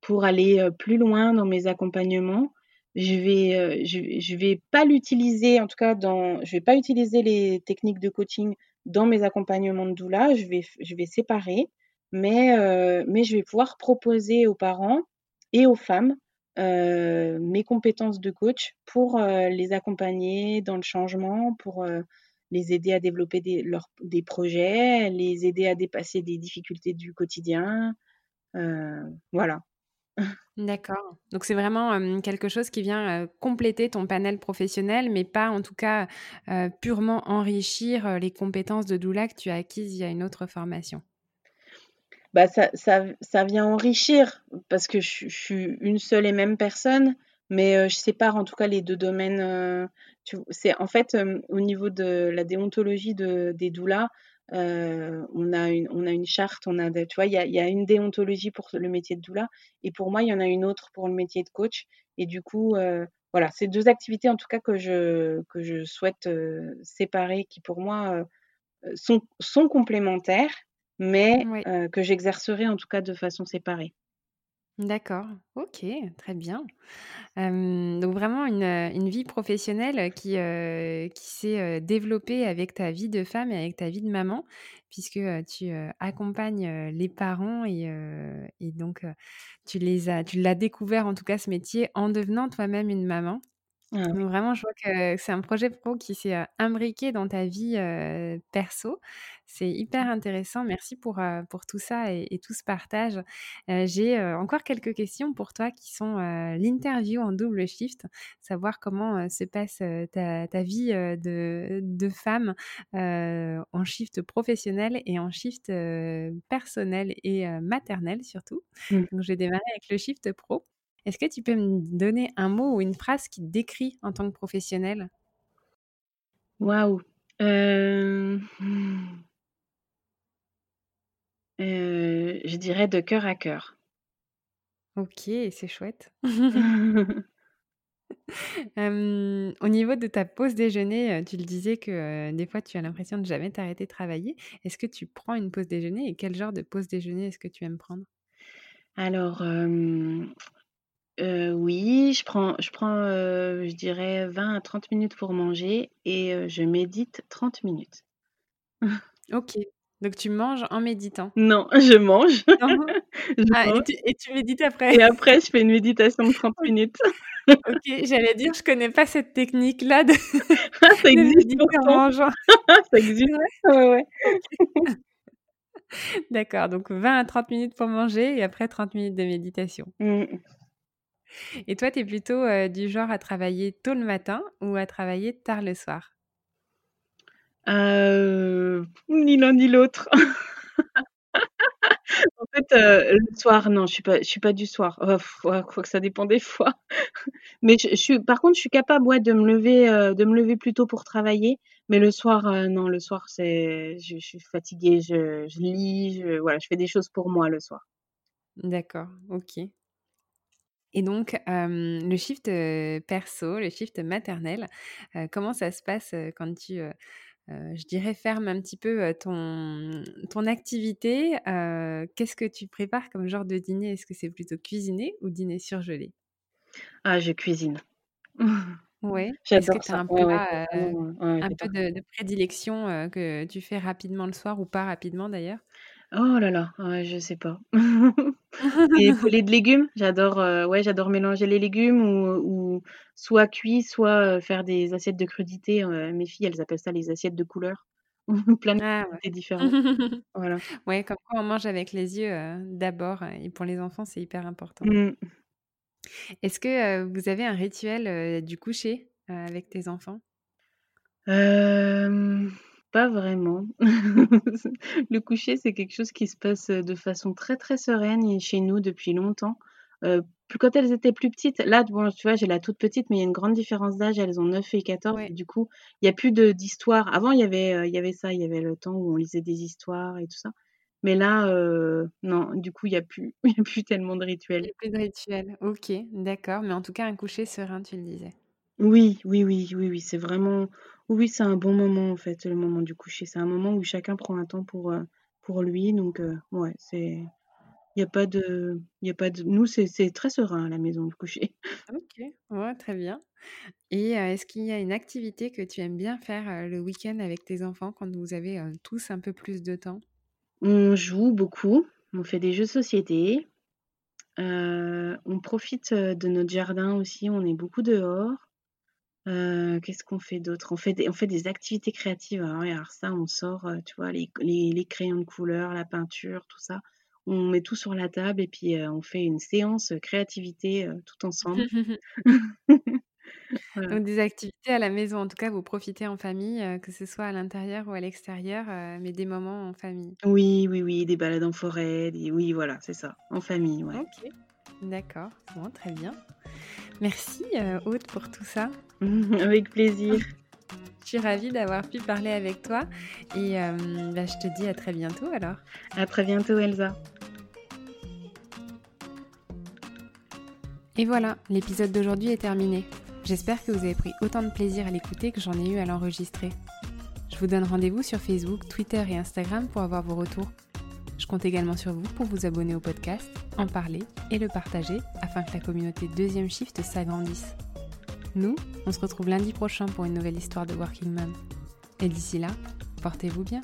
pour aller euh, plus loin dans mes accompagnements. Je vais, euh, je, vais pas l'utiliser, en tout cas, dans, je vais pas utiliser les techniques de coaching dans mes accompagnements de doula. Je vais, je séparer, mais je vais pouvoir proposer aux parents et aux femmes mes compétences de coach pour les accompagner dans le changement, pour les aider à développer des, des projets, les aider à dépasser des difficultés du quotidien. Euh, voilà. D'accord. Donc c'est vraiment quelque chose qui vient compléter ton panel professionnel, mais pas en tout cas purement enrichir les compétences de doula que tu as acquises via une autre formation. Bah ça, ça, ça vient enrichir parce que je, je, suis une seule et même personne, mais je sépare en tout cas les deux domaines. C'est en fait au niveau de la déontologie de, des doulas, on a une on a une charte, on a tu vois, il y a il y a une déontologie pour le métier de doula et pour moi, il y en a une autre pour le métier de coach et du coup, voilà, c'est deux activités en tout cas que je que je souhaite, séparer qui pour moi, sont sont complémentaires mais que j'exercerai en tout cas de façon séparée. D'accord, OK, très bien. donc vraiment une, vie professionnelle qui, qui s'est, développée avec ta vie de femme et avec ta vie de maman, puisque, tu, accompagnes, les parents et et donc tu les as tu l'as découvert en tout cas ce métier en devenant toi-même une maman. Donc vraiment, je vois que c'est un projet pro qui s'est, imbriqué dans ta vie, perso. C'est hyper intéressant. Merci pour, pour tout ça et et tout ce partage. J'ai, encore quelques questions pour toi qui sont, l'interview en double shift. Savoir comment, se passe, ta ta vie, de de femme, en shift professionnel et en shift, personnel et maternel surtout. Mmh. Donc je vais démarrer avec le shift pro. Est-ce que tu peux me donner un mot ou une phrase qui te décrit en tant que professionnelle? Waouh! Hem, je dirais de cœur à cœur. OK, c'est chouette. Au niveau de ta pause déjeuner, heu, tu le disais que, des fois tu as l'impression de jamais t'arrêter de travailler. Est-ce que tu prends une pause déjeuner et quel genre de pause déjeuner est-ce que tu aimes prendre? Alors, heu, oui, je prends je prends, heu, je dirais 20 à 30 minutes pour manger et heu, je médite 30 minutes. OK, donc tu manges en méditant? Non, je mange, Non? je Ah et tu et tu médites après? et après je fais une méditation de 30 minutes. OK, j'allais dire, je connais pas cette technique-là de Ah, ça de existe méditer en pourtant! mangeant. Ça existe, vrai? ouais, ouais. OK. D'accord, donc 20 à 30 minutes pour manger et après 30 minutes de méditation. Mmh. Et toi, tu es plutôt, heu, du genre à travailler tôt le matin ou à travailler tard le soir? Heu, ni l'un ni l'autre. En fait, heu, le soir, non, je suis pas je suis pas du soir. Oh ouais, quoique ça dépend des fois. Mais je je suis par contre, je suis capable, ouais, de me lever, heu, de me lever plus tôt pour travailler. Mais le soir, non, le soir, c'est je je suis fatiguée, je je lis, je voilà, je fais des choses pour moi le soir. D'accord, OK. Et donc, hem, le shift, heu, perso, le shift maternel, heu, comment ça se passe, quand tu, je dirais fermes un petit peu, ton ton activité? Qu'est-ce que tu prépares comme genre de dîner? Est-ce que c'est plutôt cuisiné ou dîner surgelé? Ah, je cuisine. Ouais. Est-ce que tu as un ouais, ouais, ouais, un peu de de prédilection, que tu fais rapidement le soir ou pas rapidement d'ailleurs? Oh là là, ouais, je sais pas. Des poêlées de légumes, j'adore, heu, ouais, j'adore mélanger les légumes ou ou soit cuits, soit, heu, faire des assiettes de crudités, heu, mes filles, elles appellent ça les assiettes de couleurs. Plein de Ah ouais. crudités différentes. Voilà. Ouais, comme quoi on mange avec les yeux, d'abord et pour les enfants, c'est hyper important. Mmh. Est-ce que, vous avez un rituel, du coucher, avec tes enfants? Pas vraiment. Le coucher, c'est quelque chose qui se passe, heu, de façon très, très sereine chez nous depuis longtemps. Plus quand elles étaient plus petites, là, bon, tu vois, j'ai la toute petite, mais il y a une grande différence d'âge, elles ont 9 et 14 Ouais. et du coup, il y a plus de d'histoires. Avant, il y avait, heu, il y avait ça, il y avait le temps où on lisait des histoires et tout ça. Mais là, non, du coup, il y a plus il y a plus tellement de Il rituels. y a plus de rituel. OK, d'accord, mais en tout cas un coucher serein, tu le disais. Oui, oui, oui, oui, oui, c'est vraiment oui, c'est un bon moment, en fait, le moment du coucher. C'est un moment où chacun prend un temps pour, heu, pour lui donc heu, ouais, c'est il y a pas de il y a pas de nous, c'est c'est très serein à la maison, le coucher. OK, ouais, très bien et heu, est-ce qu'il y a une activité que tu aimes bien faire, heu, le week-end avec tes enfants quand vous avez, heu, tous un peu plus de temps? On joue beaucoup, on fait des jeux de société, heu, on profite, heu, de notre jardin aussi, on est beaucoup dehors. Heu, qu'est-ce qu'on fait d'autre? On fait des on fait des activités créatives. Alors oui, alors ça, on sort, heu, tu vois, les les les crayons de couleur, la peinture, tout ça. On met tout sur la table et puis, heu, on fait une séance, créativité, tout ensemble. Voilà. Donc des activités à la maison, en tout cas, vous profitez en famille, que ce soit à l'intérieur ou à l'extérieur, mais des moments en famille? Oui, oui, oui, des balades en forêt, des oui, voilà, c'est ça, en famille, ouais. OK, d'accord, bon, très bien. Merci, heu, Aude, pour tout ça. Avec plaisir. suis ravie d'avoir pu parler avec toi et euh, bah, je te dis à très bientôt alors. À très bientôt Elsa. Et voilà, l'épisode d'aujourd'hui est terminé. J'espère que vous avez pris autant de plaisir à l'écouter que j'en ai eu à l'enregistrer. Je vous donne rendez-vous sur Facebook, Twitter et Instagram pour avoir vos retours. Je compte également sur vous pour vous abonner au podcast, en parler et le partager afin que la communauté Deuxième Shift s'agrandisse. Nous, on se retrouve lundi prochain pour une nouvelle histoire de Working Mom. Et d'ici là, portez-vous bien.